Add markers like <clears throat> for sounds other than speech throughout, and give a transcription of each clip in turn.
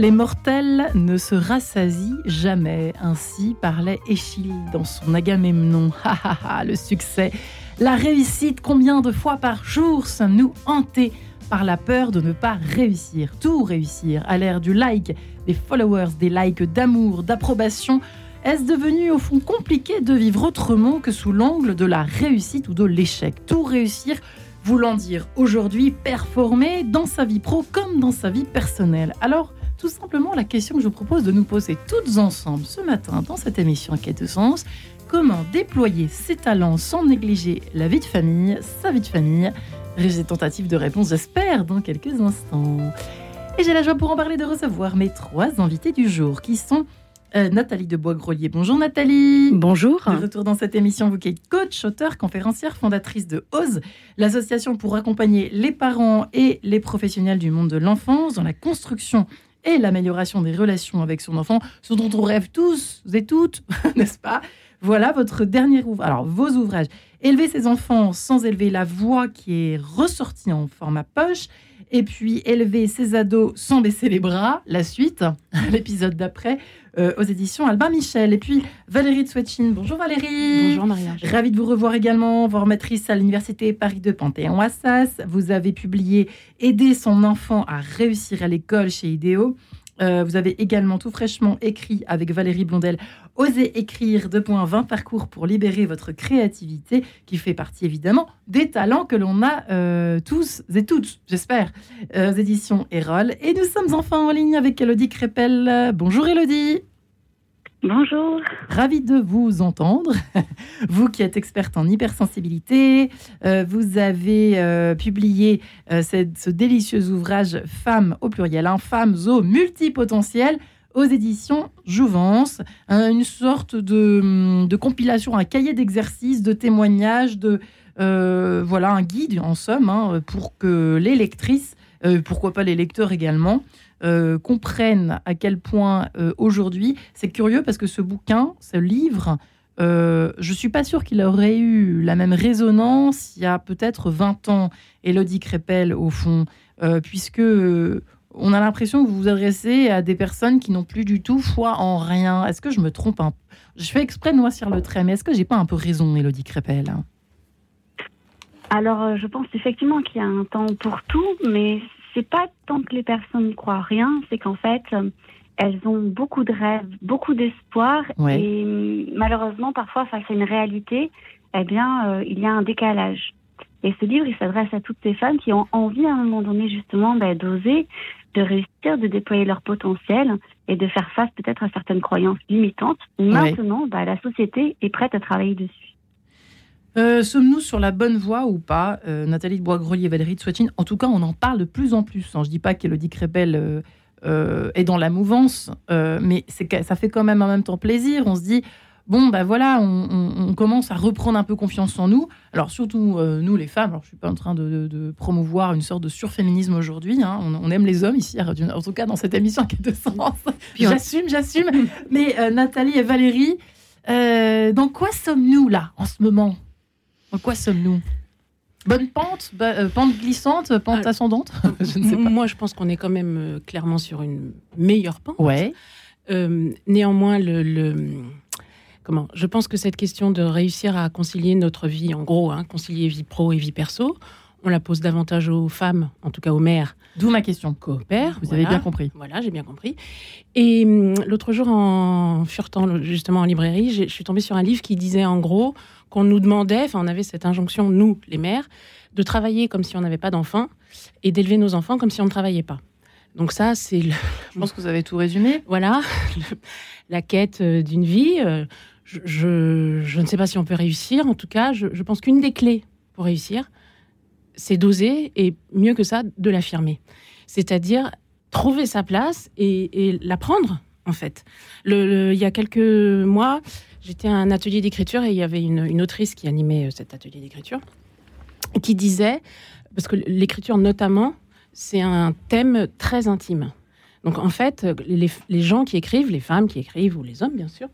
les mortels ne se rassasient jamais. Ainsi parlait Échille dans son Agamemnon. <laughs> Le succès, la réussite, combien de fois par jour sommes-nous hantés par la peur de ne pas réussir, tout réussir, à l'ère du like, des followers, des likes d'amour, d'approbation? Est-ce devenu au fond compliqué de vivre autrement que sous l'angle de la réussite ou de l'échec? Tout réussir voulant dire aujourd'hui performer dans sa vie pro comme dans sa vie personnelle. Alors, tout simplement, la question que je vous propose de nous poser toutes ensemble ce matin dans cette émission Quête de sens, comment déployer ses talents sans négliger la vie de famille, sa vie de famille? J'ai tentative de réponse, j'espère, dans quelques instants. Et j'ai la joie pour en parler de recevoir mes trois invités du jour qui sont euh, Nathalie de Bois-Grolier. Bonjour Nathalie. Bonjour. De retour dans cette émission, vous qui êtes coach, auteur, conférencière, fondatrice de OSE, l'association pour accompagner les parents et les professionnels du monde de l'enfance dans la construction et l'amélioration des relations avec son enfant, ce dont on rêve tous et toutes, <laughs> n'est-ce pas? Voilà votre dernier ouvrage. Alors, vos ouvrages. Élever ses enfants sans élever la voix qui est ressortie en format poche. Et puis, élever ses ados sans baisser les bras. La suite, <laughs> l'épisode d'après. Euh, aux éditions Albin Michel. Et puis Valérie de Swetchin. Bonjour Valérie. Bonjour Maria. Ravie de vous revoir également, formatrice à l'Université Paris de Panthéon-Assas. Vous avez publié Aider son enfant à réussir à l'école chez Idéo. Euh, vous avez également tout fraîchement écrit avec Valérie Blondel Osez écrire 2.20 parcours pour libérer votre créativité, qui fait partie évidemment des talents que l'on a euh, tous et toutes, j'espère, euh, aux éditions Erol. Et nous sommes enfin en ligne avec Elodie Crépel. Bonjour Elodie. Bonjour. Ravi de vous entendre. <laughs> Vous qui êtes experte en hypersensibilité, euh, vous avez euh, publié euh, ce délicieux ouvrage Femmes au pluriel, hein, Femmes au multipotentiel aux éditions Jouvence, une sorte de, de, compilation, un cahier d'exercices, de témoignages, de voilà un guide en somme hein, pour que les lectrices, pourquoi pas les lecteurs également, euh, comprennent à quel point euh, aujourd'hui, c'est curieux parce que ce bouquin, ce livre, euh, je suis pas sûre qu'il aurait eu la même résonance il y a peut-être 20 ans, Elodie Crépel, au fond, puisque on a l'impression que vous vous adressez à des personnes qui n'ont plus du tout foi en rien. Est-ce que je me trompe un Je fais exprès de noircir le trait, mais est-ce que j'ai pas un peu raison, Elodie Crépel? Alors, je pense effectivement qu'il y a un temps pour tout, mais c'est pas tant que les personnes ne croient rien, c'est qu'en fait, elles ont beaucoup de rêves, beaucoup d'espoir, et malheureusement, parfois, face à une réalité, eh bien, euh, il y a un décalage. Et ce livre, il s'adresse à toutes ces femmes qui ont envie à un moment donné, justement, bah, d'oser, de réussir, de déployer leur potentiel et de faire face peut-être à certaines croyances limitantes. Maintenant, bah, la société est prête à travailler dessus. Euh, sommes-nous sur la bonne voie ou pas euh, Nathalie de Bois-Grelier, Valérie de Swatine En tout cas, on en parle de plus en plus. Hein. Je ne dis pas qu'Elodie Crépel euh, est dans la mouvance, mais ça fait quand même en même temps plaisir. On se dit, bon, ben voilà, on, commence à reprendre un peu confiance en nous. Alors, surtout nous, les femmes. Alors, je ne suis pas en train de, promouvoir une sorte de surféminisme aujourd'hui. Hein. On, aime les hommes ici, en tout cas dans cette émission qui a de sens. J'assume, j'assume. mais Nathalie et Valérie, dans quoi sommes-nous là en ce moment? En quoi sommes-nous? Bonne pente, euh, pente glissante, pente ah, ascendante? <laughs> Je ne sais pas. Moi, je pense qu'on est quand même euh, clairement sur une meilleure pente. Ouais. Euh, néanmoins, le, comment? Je pense que cette question de réussir à concilier notre vie, en gros, hein, concilier vie pro et vie perso, on la pose davantage aux femmes, en tout cas aux mères. D'où ma question. Coopère. Vous avez bien compris. Voilà, j'ai bien compris. Et hum, l'autre jour, en furetant justement en librairie, je suis tombée sur un livre qui disait en gros qu'on nous demandait, enfin on avait cette injonction, nous, les mères, de travailler comme si on n'avait pas d'enfants et d'élever nos enfants comme si on ne travaillait pas. Donc ça, c'est... Je pense que vous avez tout résumé. Voilà, <laughs> la quête euh, d'une vie. Euh, je, ne sais pas si on peut réussir. En tout cas, je, pense qu'une des clés pour réussir, c'est d'oser et mieux que ça, de l'affirmer. C'est-à-dire trouver sa place et, la prendre, en fait. il y a quelques mois, J'étais à un atelier d'écriture et il y avait une, autrice qui animait euh, cet atelier d'écriture qui disait, parce que l'écriture notamment, c'est un thème très intime. Donc en fait, les, gens qui écrivent, les femmes qui écrivent, ou les hommes bien sûr,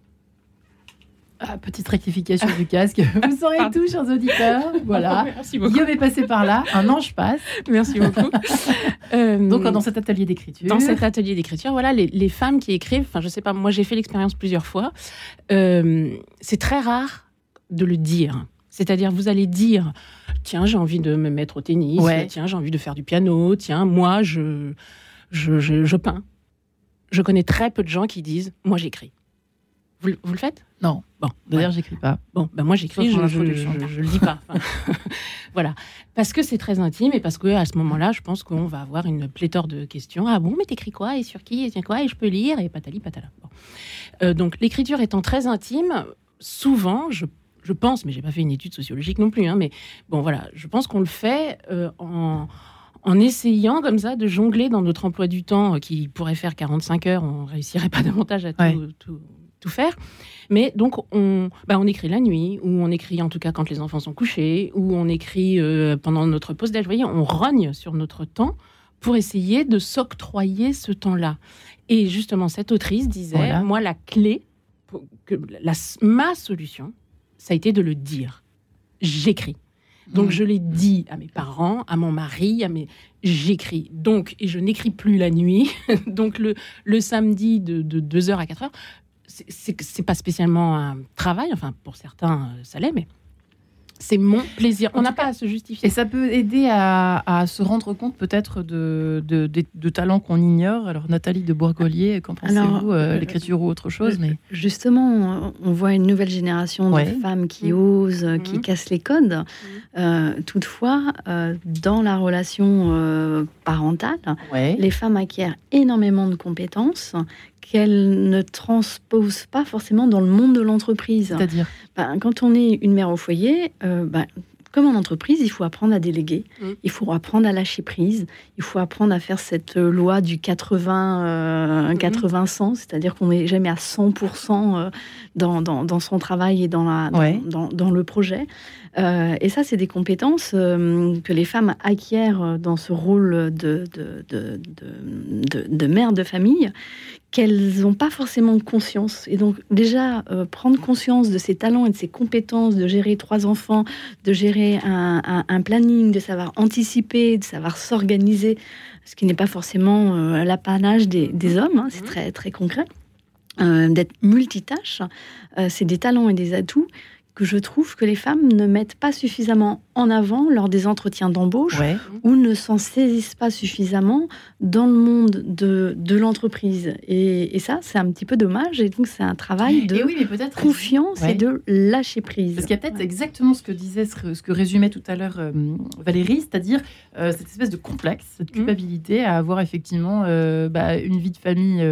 Ah, petite rectification du casque. <laughs> Vous saurez tout, chers auditeurs. Voilà. <laughs> Merci beaucoup. Guillaume est passé par là. Un ange passe. Merci beaucoup. <laughs> Euh, Donc, dans cet atelier d'écriture. Dans cet atelier d'écriture, voilà, les, femmes qui écrivent, enfin, je sais pas, moi, j'ai fait l'expérience plusieurs fois. Euh, c'est très rare de le dire. C'est-à-dire, vous allez dire, tiens, j'ai envie de me mettre au tennis, tiens, j'ai envie de faire du piano, tiens, moi, je, je, je peins. Je connais très peu de gens qui disent, moi, j'écris. Vous, le faites? Non. Bon, d'ailleurs, j'écris pas. Bon, ben moi j'écris, je, je, je, le dis pas. <laughs> <laughs> voilà, parce que c'est très intime et parce que à ce moment-là, je pense qu'on va avoir une pléthore de questions. Ah bon, mais t'écris quoi? Et sur qui? Et tiens quoi? Et je peux lire? Et patali patala. Euh, donc l'écriture étant très intime, souvent, je, je pense, mais j'ai pas fait une étude sociologique non plus, hein, mais bon voilà, je pense qu'on le fait euh, en en essayant comme ça de jongler dans notre emploi du temps qui pourrait faire 45 heures, on réussirait pas <laughs> davantage à tout, tout faire. Mais donc, on, bah, on écrit la nuit, ou on écrit en tout cas quand les enfants sont couchés, ou on écrit euh, pendant notre pause d'âge. Vous voyez, on rogne sur notre temps pour essayer de s'octroyer ce temps-là. Et justement, cette autrice disait, moi, la clé, que la, ma solution, ça a été de le dire. J'écris. Donc, mmh. je l'ai dit à mes parents, à mon mari, à mes... J'écris. Donc, et je n'écris plus la nuit. <laughs> Donc, le, le samedi de, de 2h à 4h, c'est pas spécialement un travail, enfin pour certains euh, ça l'est, mais c'est mon plaisir. On n'a pas à se justifier. Et ça peut aider à, se rendre compte peut-être de, de, talents qu'on ignore. Alors Nathalie de Bourgolier, qu'en pensez-vous euh, euh, L'écriture ou autre chose mais... Justement, on voit une nouvelle génération de femmes qui mmh. osent, qui mmh. cassent les codes. Mmh. toutefois, dans la relation parentale, les femmes acquièrent énormément de compétences qu'elle ne transpose pas forcément dans le monde de l'entreprise. C'est-à-dire ben, Quand on est une mère au foyer, euh, ben, comme en entreprise, il faut apprendre à déléguer, mmh. il faut apprendre à lâcher prise, il faut apprendre à faire cette euh, loi du 80-100, 80 euh, mmh. c'est-à-dire qu'on n'est jamais à 100% dans, dans, son travail et dans, la, dans, dans, le projet. Et ça, c'est des compétences que les femmes acquièrent dans ce rôle de, de, de, de, de mère de famille qu'elles n'ont pas forcément conscience. Et donc déjà, euh, prendre conscience de ses talents et de ses compétences, de gérer trois enfants, de gérer un, planning, de savoir anticiper, de savoir s'organiser, ce qui n'est pas forcément euh, l'apanage des, hommes, hein, c'est mmh. très, très concret. Euh, d'être multitâche, c'est des talents et des atouts que je trouve que les femmes ne mettent pas suffisamment en avant lors des entretiens d'embauche ou ne s'en saisissent pas suffisamment dans le monde de, de l'entreprise. Et, ça, c'est un petit peu dommage. Et donc, c'est un travail de confiance et de lâcher prise. Parce qu'il y a peut-être exactement ce que disait, ce que résumait tout à l'heure euh, Valérie, c'est-à-dire euh, cette espèce de complexe, cette mmh. culpabilité à avoir effectivement euh, bah, une vie de famille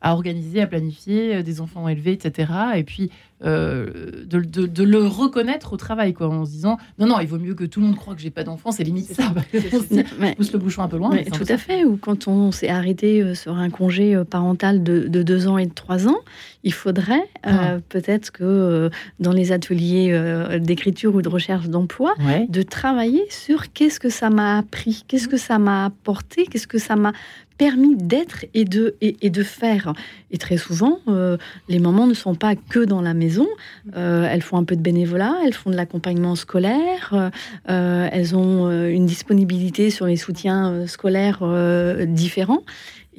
à organiser, à planifier, euh, des enfants élevés, etc. Et puis euh, de, de, le reconnaître au travail, quoi, en se disant non, non, il vaut mieux que tout le monde croit que j'ai pas d'enfants, c'est limite ça. on pousse le bouchon un peu loin. tout à fait. Ou quand on s'est arrêté euh, sur un congé parental de, de, deux ans et de trois ans, il faudrait ah. peut-être que dans les ateliers d'écriture ou de recherche d'emploi, de travailler sur qu'est-ce que ça m'a appris, qu'est-ce que ça m'a apporté, qu'est-ce que ça m'a permis d'être et de, et, de faire. Et très souvent, euh, les mamans ne sont pas que dans la maison. Euh, elles font un peu de bénévolat, elles font de l'accompagnement scolaire, euh, elles ont une disponibilité sur les soutiens scolaires différents.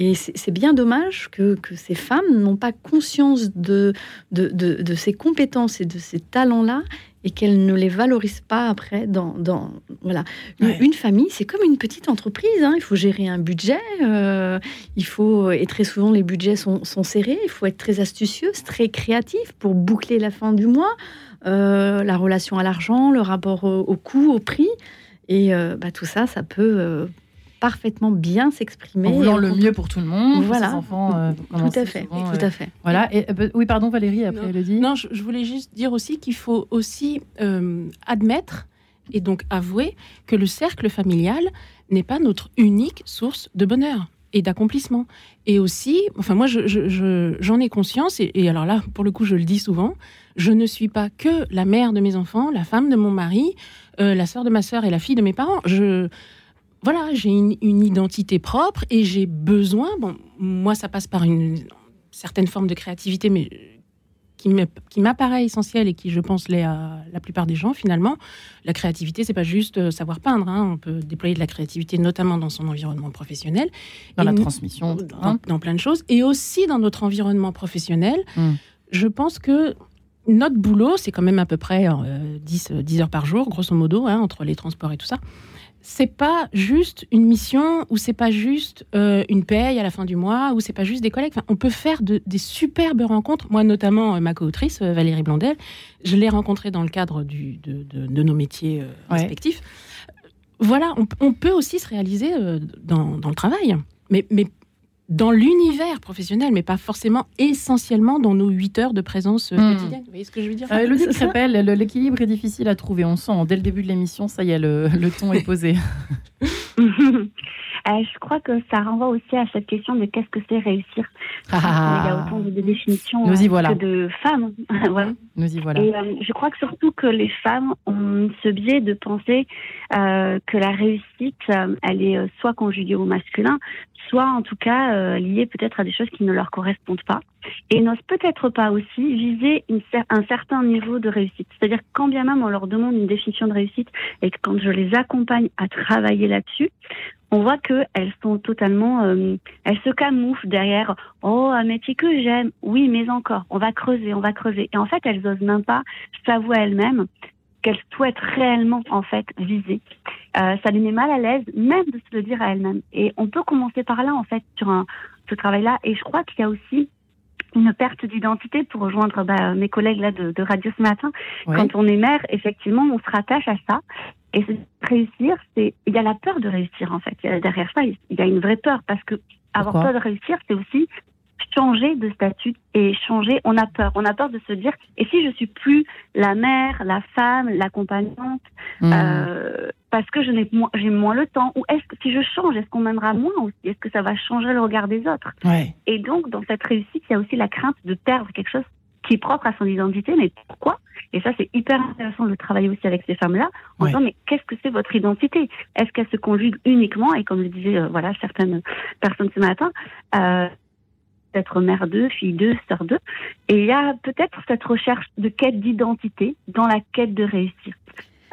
Et c'est bien dommage que, que ces femmes n'ont pas conscience de de, de, de, ces compétences et de ces talents-là et qu'elle ne les valorise pas après dans, dans voilà. Une, famille c'est comme une petite entreprise hein. il faut gérer un budget euh, il faut et très souvent les budgets sont, sont, serrés. Il faut être très astucieuse très créatif pour boucler la fin du mois euh, la relation à l'argent le rapport au, coût au prix. Et euh, bah, tout ça ça peut parfaitement bien s'exprimer. En voulant le mieux pour tout le monde, voilà. enfants. Euh, tout à fait, tout à euh, fait. Voilà. Et, euh, oui, pardon Valérie, après non, elle dit. Non, je, voulais juste dire aussi qu'il faut aussi admettre et donc avouer que le cercle familial n'est pas notre unique source de bonheur et d'accomplissement. Et aussi, enfin moi, j'en je, ai conscience, et, et, alors là, pour le coup, je le dis souvent, je ne suis pas que la mère de mes enfants, la femme de mon mari, la sœur de ma sœur et la fille de mes parents. Je, voilà, j'ai une, identité propre et j'ai besoin. Bon, moi, ça passe par une certaine forme de créativité, mais qui m'apparaît essentiel et qui, je pense, l'est à la plupart des gens, finalement, la créativité, c'est pas juste euh, savoir peindre. Hein. On peut déployer de la créativité, notamment dans son environnement professionnel. Dans la transmission. Dans, plein de choses. Et aussi dans notre environnement professionnel. Hmm. Je pense que notre boulot, c'est quand même à peu près 10, euh, 10 heures par jour, grosso modo, hein, entre les transports et tout ça c'est pas juste une mission ou c'est pas juste euh, une paye à la fin du mois ou c'est pas juste des collègues. on peut faire des superbes rencontres. Moi, notamment, euh, ma co-autrice, euh, Valérie Blandel, je l'ai rencontrée dans le cadre de, nos métiers respectifs. Voilà, on, peut aussi se réaliser dans, le travail. Mais, mais dans l'univers professionnel, mais pas forcément essentiellement dans nos 8 heures de présence euh, hmm. quotidienne. Vous voyez ce que je veux dire? Euh, Le l'équilibre est difficile à trouver. On sent dès le début de l'émission, ça y est, le, le ton est posé. <laughs> Euh, je crois que ça renvoie aussi à cette question de qu'est-ce que c'est réussir. Ah. Il y a autant de définitions Nous y voilà. que de femmes. <laughs> Nous y voilà. Et je crois que surtout que les femmes ont ce biais de penser que la réussite, elle est soit conjuguée au masculin, soit en tout cas euh, liées peut-être à des choses qui ne leur correspondent pas, et n'osent peut-être pas aussi viser une, un certain niveau de réussite. C'est-à-dire quand bien même on leur demande une définition de réussite et que quand je les accompagne à travailler là-dessus, on voit qu'elles sont totalement, euh, elles se camouflent derrière oh un métier que j'aime, oui mais encore, on va creuser, on va creuser, et en fait elles osent même pas s'avouer elles-mêmes qu'elles souhaitent réellement en fait viser. Euh, ça les met mal à l'aise même de se le dire à elles-mêmes. Et on peut commencer par là en fait sur un, ce travail-là. Et je crois qu'il y a aussi une perte d'identité pour rejoindre bah, mes collègues là de, de radio ce matin. Quand on est mère, effectivement, on se rattache à ça. Et réussir, c'est il y a la peur de réussir en fait. Derrière ça, il y a une vraie peur parce que avoir peur de réussir, c'est aussi changer de statut et changer, on a peur. On a peur de se dire, et si je suis plus la mère, la femme, l'accompagnante, hmm. euh, parce que je n'ai moins, j'ai moins le temps, ou est-ce que si je change, est-ce qu'on m'aimera moins aussi Est-ce que ça va changer le regard des autres? Et donc, dans cette réussite, il y a aussi la crainte de perdre quelque chose qui est propre à son identité, mais pourquoi? Et ça, c'est hyper intéressant de travailler aussi avec ces femmes-là, en disant, mais qu'est-ce que c'est votre identité? Est-ce qu'elle se conjugue uniquement, et comme le disaient euh, voilà, certaines personnes ce matin, euh, être mère d'eux, fille d'eux, sœur d'eux. Et il y a peut-être cette recherche de quête d'identité dans la quête de réussir.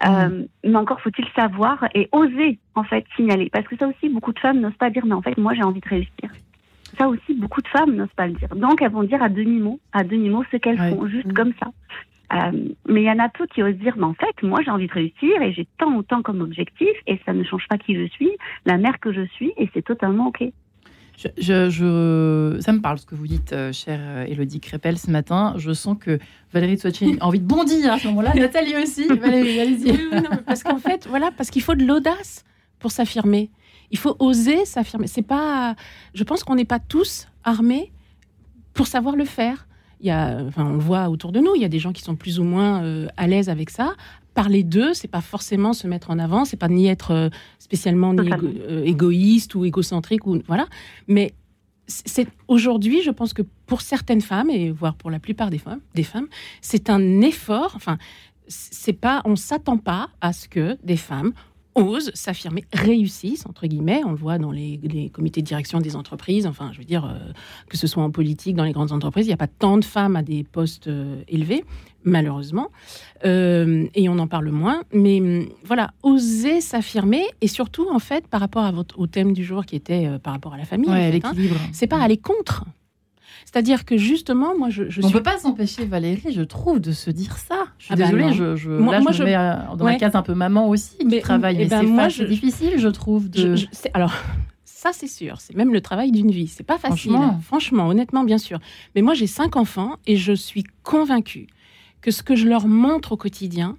Mmh. Euh, mais encore faut-il savoir et oser en fait signaler. Parce que ça aussi, beaucoup de femmes n'osent pas dire, mais en fait, moi j'ai envie de réussir. Ça aussi, beaucoup de femmes n'osent pas le dire. Donc elles vont dire à demi-mot, à demi-mot ce qu'elles font, juste mmh. comme ça. Euh, mais il y en a peu qui osent dire, mais en fait, moi j'ai envie de réussir et j'ai tant ou tant comme objectif et ça ne change pas qui je suis, la mère que je suis et c'est totalement ok. Je, ça me parle ce que vous dites, euh, chère Elodie Crépel, ce matin. Je sens que Valérie Tsouachi <laughs> a envie de bondir à ce moment-là. Nathalie aussi. Valérie, allez-y. parce qu'en fait, voilà, parce qu'il faut de l'audace pour s'affirmer. Il faut oser s'affirmer. C'est pas. Je pense qu'on n'est pas tous armés pour savoir le faire. Il y a, enfin, on le voit autour de nous. Il y a des gens qui sont plus ou moins euh, à l'aise avec ça parler d'eux, c'est pas forcément se mettre en avant, c'est pas ni être euh, spécialement ni euh, égoïste ou égocentrique ou voilà, mais c'est aujourd'hui, je pense que pour certaines femmes et voire pour la plupart des femmes, des femmes, c'est un effort. Enfin, c'est pas, on s'attend pas à ce que des femmes osent s'affirmer, réussissent, entre guillemets. On le voit dans les, comités de direction des entreprises. Enfin, je veux dire, euh, que ce soit en politique, dans les grandes entreprises, il n'y a pas tant de femmes à des postes euh, élevés, malheureusement. Euh, et on en parle moins. Mais hum, voilà, oser s'affirmer et surtout, en fait, par rapport à votre, au thème du jour qui était par rapport à la famille, ouais, hein, c'est pas aller contre. C'est-à-dire que justement, moi, je, je On ne peut pas s'empêcher, Valérie, je trouve, de se dire ça. Je suis ah désolée, je, je, moi, là, je, me mets euh, dans la case un peu maman aussi, qui travaille. Et, eh ben c'est difficile, je trouve. De... alors, ça, c'est sûr. C'est même le travail d'une vie. C'est pas facile. Franchement. Franchement, honnêtement, bien sûr. Mais moi, j'ai cinq enfants et je suis convaincue que ce que je leur montre au quotidien,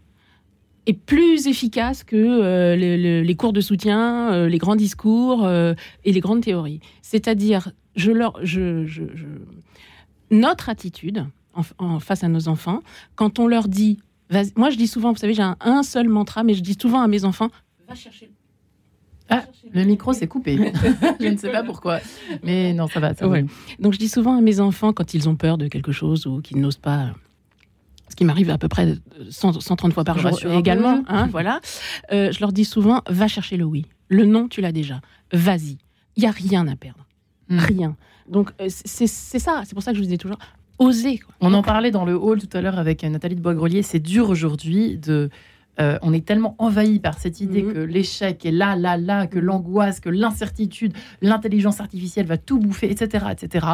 est plus efficace que euh, les, cours de soutien, euh, les grands discours et les grandes théories. C'est-à-dire je leur, je, notre attitude en, face à nos enfants, quand on leur dit, moi je dis souvent, vous savez, j'ai un, seul mantra, mais je dis souvent à mes enfants, va chercher. Ah, le micro s'est coupé. <laughs> <laughs> je ne sais pas pourquoi. Mais non, ça va. Ça Donc je dis souvent à mes enfants, quand ils ont peur de quelque chose ou qu'ils n'osent pas ce qui m'arrive à peu près 130 fois par jour également, hein, voilà. Euh, je leur dis souvent, va chercher le oui. Le non, tu l'as déjà. Vas-y. Il y a rien à perdre. Hmm. Rien. Donc, euh, c'est ça. C'est pour ça que je vous disais toujours, oser. On en parlait dans le hall tout à l'heure avec Nathalie de Boisgrelier. C'est dur aujourd'hui de. Euh, on est tellement envahi par cette idée mhm. que l'échec est là, là, là, que l'angoisse, que l'incertitude, l'intelligence artificielle va tout bouffer, etc., etc.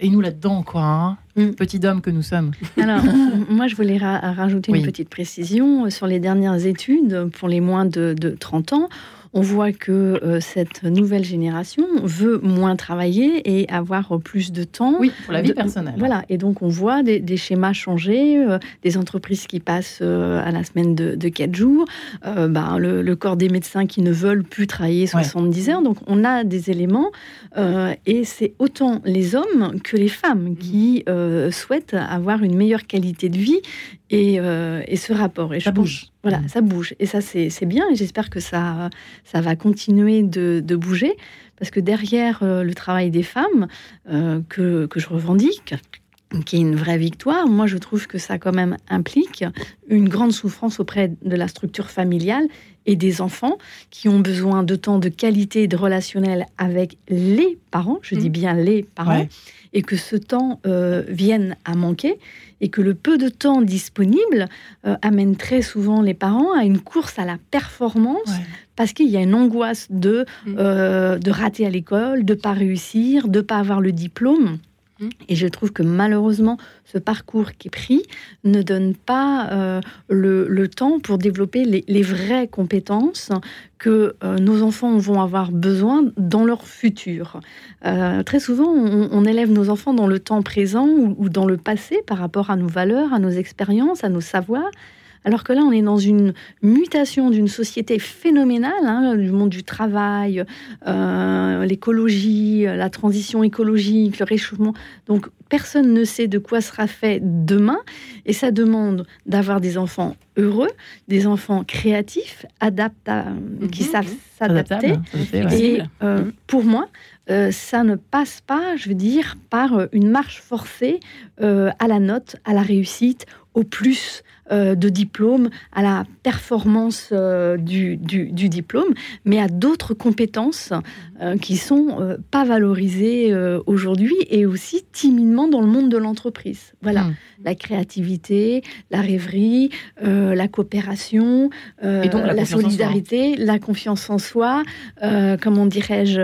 Et nous là-dedans, quoi, hein mm. petit homme que nous sommes. Alors, <laughs> moi, je voulais rajouter une petite précision sur les dernières études pour les moins de, de 30 ans on voit que euh, cette nouvelle génération veut moins travailler et avoir plus de temps. Oui, pour la vie personnelle. Voilà, et donc on voit des, schémas changer, euh, des entreprises qui passent euh, à la semaine de, de 4 jours, ben, le, corps des médecins qui ne veulent plus travailler 70 heures. Donc on a des éléments, et c'est autant les hommes que les femmes qui souhaitent avoir une meilleure qualité de vie et, ce rapport. Et ça bouge. Voilà, mm. ça bouge. Et ça, c'est bien. Et j'espère que ça, ça va continuer de, bouger. Parce que derrière euh, le travail des femmes, euh, que, que je revendique, qui est une vraie victoire, moi je trouve que ça quand même implique une grande souffrance auprès de la structure familiale et des enfants qui ont besoin de temps de qualité et de relationnel avec les parents, je dis mm. bien les parents, et que ce temps euh, vienne à manquer et que le peu de temps disponible euh, amène très souvent les parents à une course à la performance parce qu'il y a une angoisse de, mm. euh, de rater à l'école, de pas réussir, de pas avoir le diplôme. Mm. Et je trouve que malheureusement, ce parcours qui est pris ne donne pas euh, le, temps pour développer les, vraies compétences que euh, nos enfants vont avoir besoin dans leur futur. Euh, très souvent, on, élève nos enfants dans le temps présent ou, dans le passé par rapport à nos valeurs, à nos expériences, à nos savoirs. Alors que là, on est dans une mutation d'une société phénoménale, hein, du monde du travail, euh, l'écologie, la transition écologique, le réchauffement. Donc, personne ne sait de quoi sera fait demain. Et ça demande d'avoir des enfants heureux, des enfants créatifs, adaptables, qui mhm. savent s'adapter. Et euh, pour moi, euh, ça ne passe pas, je veux dire, par une marche forcée à la note, à la réussite, au plus de diplôme, à la performance euh, du, diplôme, mais à d'autres compétences euh, qui sont pas valorisées aujourd'hui et aussi timidement dans le monde de l'entreprise. Voilà, hmm. la créativité, la rêverie, la coopération, la, solidarité, la confiance en soi, comment dirais-je,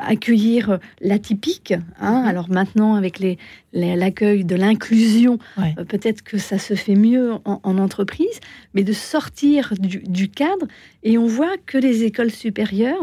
accueillir l'atypique. Hein. Hmm. Alors maintenant, avec l'accueil de l'inclusion, peut-être que ça se fait mieux en, entreprise, mais de sortir du, cadre. Et on voit que les écoles supérieures,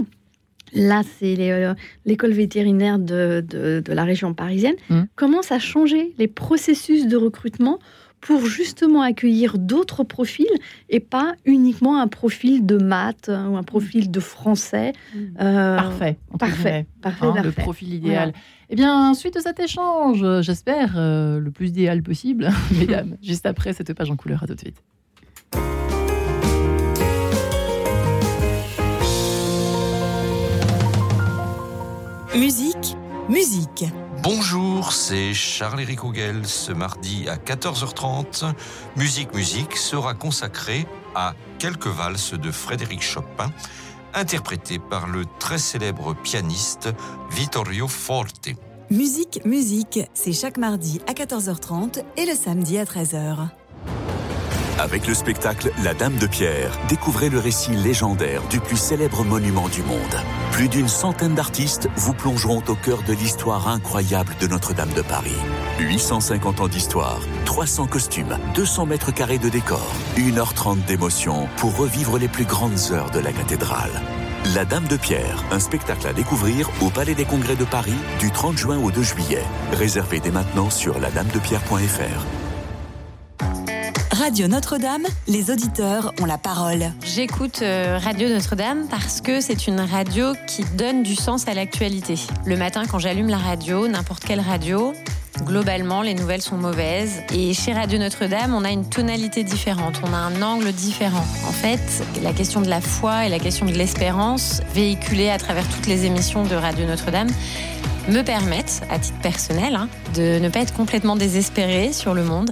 là c'est euh, l'école vétérinaire de, la région parisienne, mmh. commencent à changer les processus de recrutement pour justement accueillir d'autres profils et pas uniquement un profil de maths hein, ou un profil de français. Mmh. Euh, parfait. Parfait. parfait, hein, Le profil idéal. Eh bien, suite de cet échange, j'espère, euh, le plus idéal possible, <laughs> mesdames, <laughs> juste après cette page en couleur. À tout de suite. Musique, musique. Bonjour, c'est Charles-Éric Houguel. Ce mardi à 14h30, Musique Musique sera consacrée à quelques valses de Frédéric Chopin, interprétées par le très célèbre pianiste Vittorio Forte. Musique Musique, c'est chaque mardi à 14h30 et le samedi à 13h. Avec le spectacle La Dame de Pierre, découvrez le récit légendaire du plus célèbre monument du monde. Plus d'une centaine d'artistes vous plongeront au cœur de l'histoire incroyable de Notre-Dame de Paris. 850 ans d'histoire, 300 costumes, 200 mètres carrés de décor, 1h30 d'émotion pour revivre les plus grandes heures de la cathédrale. La Dame de Pierre, un spectacle à découvrir au Palais des Congrès de Paris du 30 juin au 2 juillet. Réservé dès maintenant sur ladamedepierre.fr. Radio Notre-Dame, les auditeurs ont la parole. J'écoute euh, Radio Notre-Dame parce que c'est une radio qui donne du sens à l'actualité. Le matin, quand j'allume la radio, n'importe quelle radio, Globalement, les nouvelles sont mauvaises. Et chez Radio Notre-Dame, on a une tonalité différente, on a un angle différent. En fait, la question de la foi et la question de l'espérance, véhiculée à travers toutes les émissions de Radio Notre-Dame, me permettent, à titre personnel, hein, de ne pas être complètement désespéré sur le monde.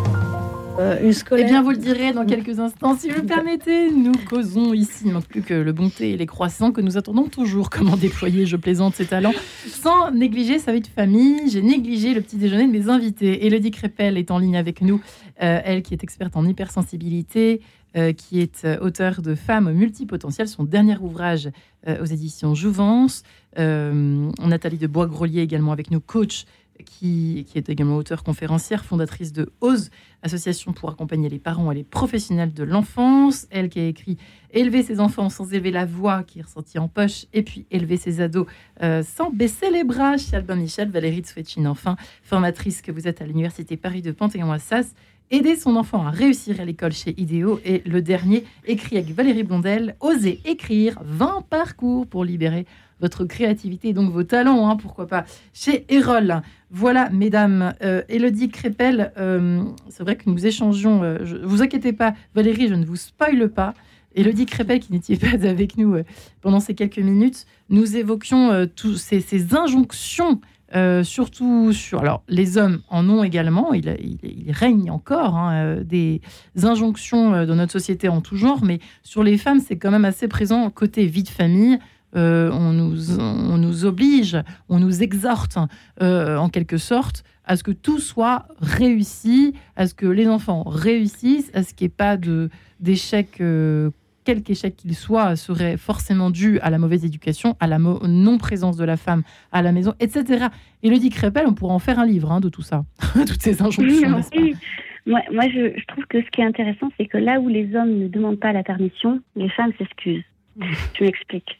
Euh. Eh bien, vous le direz dans quelques instants. Si vous le permettez, nous causons ici. Il manque plus que le bon thé et les croissants que nous attendons toujours. Comment déployer, je plaisante, ses talents sans négliger sa vie de famille. J'ai négligé le petit déjeuner de mes invités. Elodie Crépel est en ligne avec nous. Euh, elle qui est experte en hypersensibilité, euh, qui est auteur de Femmes multipotentielles, son dernier ouvrage aux éditions Jouvence. Nathalie de Bois-Grolier également avec nous, coach qui, est également auteure conférencière, fondatrice de OSE, association pour accompagner les parents et les professionnels de l'enfance. Elle qui a écrit Élever ses enfants sans élever la voix, qui est ressortie en poche, et puis Élever ses ados euh, sans baisser les bras, chez Albin Michel, Valérie Tswetchine, enfin, formatrice que vous êtes à l'Université Paris de Panthéon-Assas. Aider son enfant à réussir à l'école chez Idéo. Et le dernier, écrit avec Valérie Blondel, Oser écrire 20 parcours pour libérer votre créativité et donc vos talents, hein, pourquoi pas, chez Erol. Voilà, mesdames, euh, Elodie Crépel, euh, c'est vrai que nous échangeons, euh, je, vous inquiétez pas, Valérie, je ne vous spoile pas. Elodie Crépel, qui n'était pas avec nous pendant ces quelques minutes, nous évoquions tous ces, injonctions surtout sur. Alors, les hommes en ont également, il, règne encore hein, des injonctions dans notre société en tout genre, mais sur les femmes, c'est quand même assez présent côté vie de famille, euh, on, nous, on nous oblige, on nous exhorte euh, en quelque sorte à ce que tout soit réussi, à ce que les enfants réussissent, à ce qu'il n'y ait pas d'échec, euh, quelque échec qu'il soit, serait forcément dû à la mauvaise éducation, à la non-présence de la femme à la maison, etc. Et le dit Crépel, on pourra en faire un livre hein, de tout ça, <laughs> toutes ces injonctions. moi, moi je, je trouve que ce qui est intéressant, c'est que là où les hommes ne demandent pas la permission, les femmes s'excusent. Je m'explique.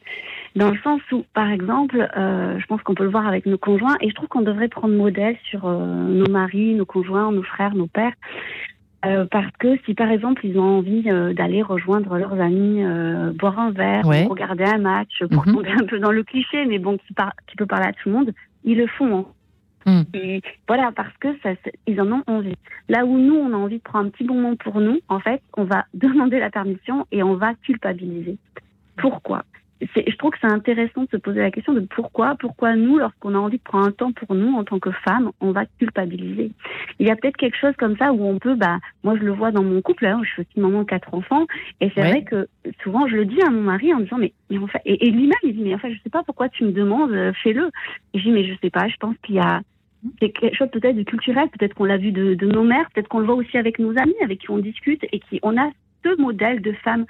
Dans le sens où, par exemple, euh, je pense qu'on peut le voir avec nos conjoints, et je trouve qu'on devrait prendre modèle sur euh, nos maris, nos conjoints, nos frères, nos pères. Euh, parce que si par exemple ils ont envie euh, d'aller rejoindre leurs amis, euh, boire un verre, regarder un match, pour mhm. tomber un peu dans le cliché, mais bon, qui, par, qui peut parler à tout le monde, ils le font. Hein. Mhm. Et voilà, parce que ça, ils en ont envie. Là où nous, on a envie de prendre un petit moment pour nous, en fait, on va <laughs> demander la permission et on va culpabiliser. Pourquoi? Je trouve que c'est intéressant de se poser la question de pourquoi, pourquoi nous, lorsqu'on a envie de prendre un temps pour nous en tant que femme, on va culpabiliser. Il y a peut-être quelque chose comme ça où on peut, bah, moi je le vois dans mon couple, hein, je suis aussi maman de quatre enfants, et c'est vrai que souvent je le dis à mon mari en disant mais, mais en fait, et, lui-même il dit mais en fait je sais pas pourquoi tu me demandes, euh, fais-le. Et je dis mais je sais pas, je pense qu'il y a c'est quelque chose peut-être de culturel, peut-être qu'on l'a vu de, de nos mères, peut-être qu'on le voit aussi avec nos amis avec qui on discute et qui on a ce modèle de femme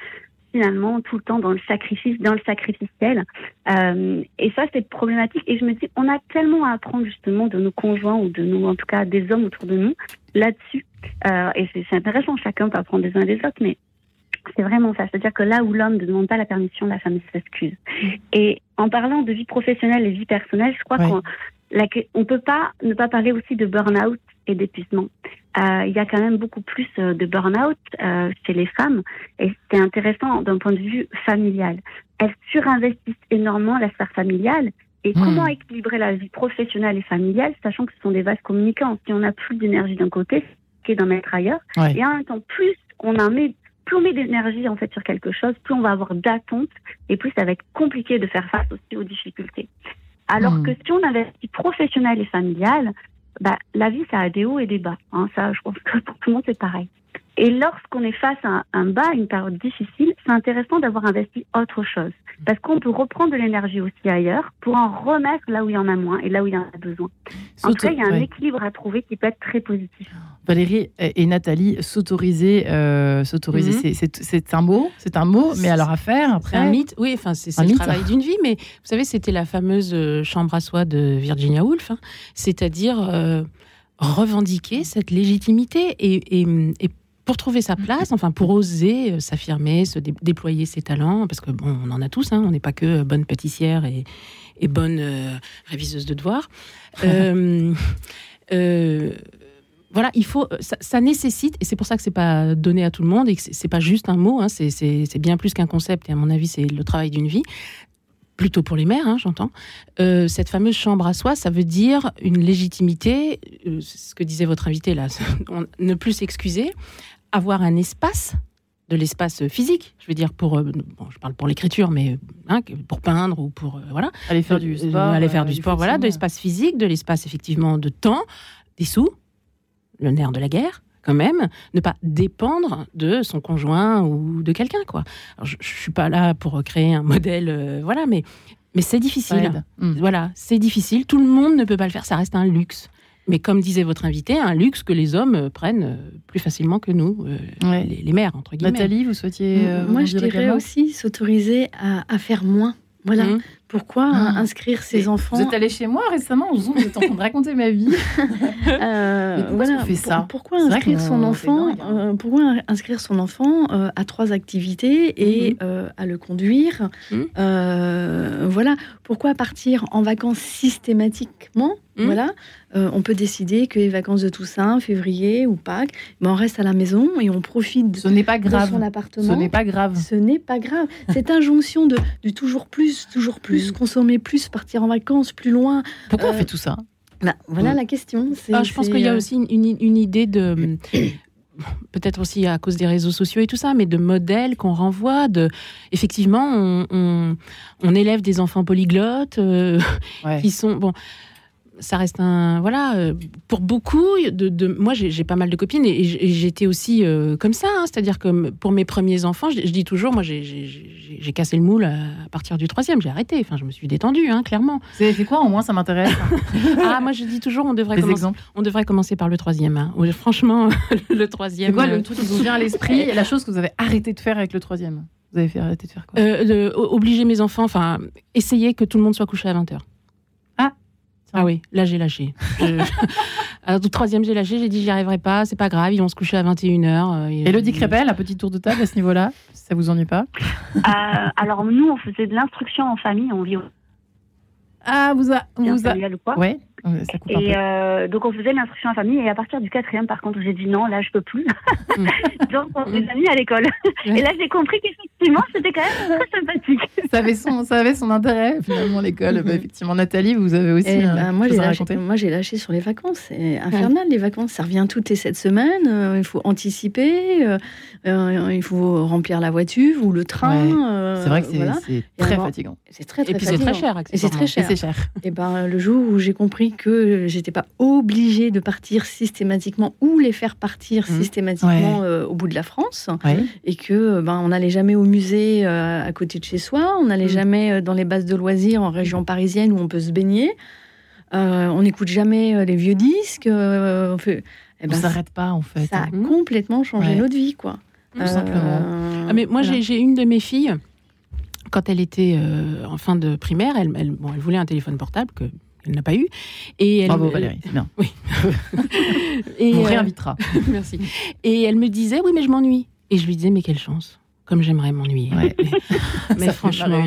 finalement tout le temps dans le sacrifice, dans le sacrificiel. Euh, et ça, c'est problématique. Et je me dis, on a tellement à apprendre justement de nos conjoints ou de nous, en tout cas des hommes autour de nous, là-dessus. Euh, et c'est intéressant, chacun peut apprendre des uns des autres, mais c'est vraiment ça. C'est-à-dire que là où l'homme ne demande pas la permission, la femme s'excuse. Mm. Et en parlant de vie professionnelle et vie personnelle, je crois qu'on ne peut pas ne pas parler aussi de burn-out et d'épuisement. Euh, il y a quand même beaucoup plus euh, de burn-out euh, chez les femmes et c'est intéressant d'un point de vue familial. Elles surinvestissent énormément la sphère familiale et hmm. comment équilibrer la vie professionnelle et familiale, sachant que ce sont des vases communicants. Si on a plus d'énergie d'un côté, c'est d'en mettre ailleurs. Et en même temps, plus on en met, plus on met d'énergie en fait sur quelque chose, plus on va avoir d'attentes et plus ça va être compliqué de faire face aussi aux difficultés. Alors hmm. que si on investit professionnel et familial, bah, la vie, ça a des hauts et des bas. Hein, ça, je pense que pour tout le monde, c'est pareil. Et lorsqu'on est face à un bas, une période difficile, c'est intéressant d'avoir investi autre chose. Parce qu'on peut reprendre de l'énergie aussi ailleurs pour en remettre là où il y en a moins et là où il y en a besoin. En tout cas, il y a un équilibre à trouver qui peut être très positif. Valérie et Nathalie, s'autoriser, euh, s'autoriser, mhm. c'est un mot, c'est un mot, mais alors à faire après? un mythe, oui, enfin c'est le travail d'une vie, mais vous savez, c'était la fameuse euh, chambre à soi de Virginia Woolf, hein. c'est-à-dire euh, revendiquer cette légitimité et, et, et pour trouver sa place, enfin pour oser euh, s'affirmer, se déployer ses talents, parce que bon, on en a tous, hein, on n'est pas que bonne pâtissière et, bonne euh, réviseuse de devoirs. <laughs> Euh, voilà, il faut, ça, nécessite, et c'est pour ça que c'est pas donné à tout le monde et que c'est pas juste un mot, hein, c'est bien plus qu'un concept, et à mon avis, c'est le travail d'une vie plutôt pour les mères, hein, j'entends. cette fameuse chambre à soi, ça veut dire une légitimité, ce que disait votre invité là, <laughs> ne plus s'excuser, avoir un espace de l'espace physique, je veux dire pour, euh, bon, je parle pour l'écriture, mais hein, pour peindre ou pour euh, voilà, aller faire du euh, sport, aller faire du sport, voilà, de l'espace physique, de l'espace effectivement de temps, des sous, le nerf de la guerre, quand même, ne pas dépendre de son conjoint ou de quelqu'un, quoi. je, ne suis pas là pour créer un modèle, euh, voilà, mais mais c'est difficile. Hmm. Voilà, c'est difficile. Tout le monde ne peut pas le faire. Ça reste un luxe. Mais comme disait votre invité, un luxe que les hommes prennent euh, plus facilement que nous, euh, les, mères, entre guillemets. Nathalie, vous souhaitiez. Moi, je dirais aussi s'autoriser à, faire moins. Voilà. Mmh. Pourquoi ah. inscrire ses enfants Vous êtes allé chez moi récemment, vous êtes en train de raconter ma vie. <laughs> euh, voilà. fait ça pourquoi inscrire son enfant euh, Pourquoi inscrire son enfant euh, à trois activités et mmh. euh, à le conduire mmh. Voilà. Pourquoi partir en vacances systématiquement Mmh. Voilà, euh, on peut décider que les vacances de Toussaint, février ou Pâques, mais on reste à la maison et on profite Ce n'est pas grave. de son appartement. Ce n'est pas grave. Ce n'est pas grave. Cette <laughs> injonction de, toujours plus, toujours plus, mmh. consommer plus, partir en vacances plus loin. Pourquoi on euh, fait tout ça? bah, Voilà mmh. la question. Ah, je pense qu'il y a euh, aussi une, idée de <coughs> peut-être aussi à cause des réseaux sociaux et tout ça, mais de modèles qu'on renvoie. De, effectivement, on, élève des enfants polyglottes <laughs> qui sont bon ça reste un voilà euh, pour beaucoup de, moi j'ai pas mal de copines et, j'étais aussi euh, comme ça hein. c'est-à-dire que pour mes premiers enfants je, dis toujours moi j'ai cassé le moule à, partir du troisième j'ai arrêté. Enfin je me suis détendue hein, clairement. Vous avez fait quoi au moins ça m'intéresse <laughs> ah moi je dis toujours on devrait commencer on devrait commencer par le troisième hein. franchement <laughs> le troisième quoi le euh, truc qui vous vient à l'esprit la chose que vous avez arrêté de faire avec le troisième? Vous avez fait arrêter de faire quoi? Obliger mes enfants enfin essayer que tout le monde soit couché à 20h ah oui, là j'ai lâché. <laughs> Alors, au troisième, j'ai lâché, j'ai dit j'y arriverai pas, c'est pas grave, ils vont se coucher à 21h. Et Elodie Crépel, un petit tour de table à ce niveau-là, ça vous ennuie pas euh, Alors nous, on faisait de l'instruction en famille, on vit au... Ah, vous a... Vous a... Ouais. Ça coupe et euh, donc on faisait l'instruction en famille. Et à partir du quatrième par contre j'ai dit non là je peux plus. Mm. <laughs> donc on s'est mis à l'école. Et là j'ai compris qu'effectivement c'était quand même très sympathique. Ça avait son ça avait son intérêt finalement l'école. Bah, effectivement Nathalie vous avez aussi eh ben, moi j'ai lâché, moi j'ai lâché sur les vacances. C'est infernal les vacances. Ça revient toutes les sept semaines. Euh, il faut anticiper. Euh, il faut remplir la voiture ou le train. C'est vrai que c'est très fatigant. C'est très très et puis c'est très cher et c'est très cher. et, cher. et ben le jour où j'ai compris que j'étais pas obligée de partir systématiquement ou les faire partir mmh. systématiquement euh, au bout de la France et que ben on n'allait jamais au musée euh, à côté de chez soi, on n'allait mmh. jamais euh, dans les bases de loisirs en région parisienne où on peut se baigner. on n'écoute jamais les vieux disques. on fait, eh ben, s'arrête pas en fait. Ça a mmh. complètement changé notre vie, quoi. Tout simplement. Ah, mais moi, j'ai une de mes filles quand elle était en fin de primaire, elle, elle, bon, elle voulait un téléphone portable que elle n'a pas eu. Et elle, Bravo Valérie, <laughs> bien. Oui. <laughs> et, On euh, réinvitera. <laughs> merci. Et elle me disait, oui, mais je m'ennuie. Et je lui disais, mais quelle chance comme j'aimerais m'ennuyer. Mais, franchement.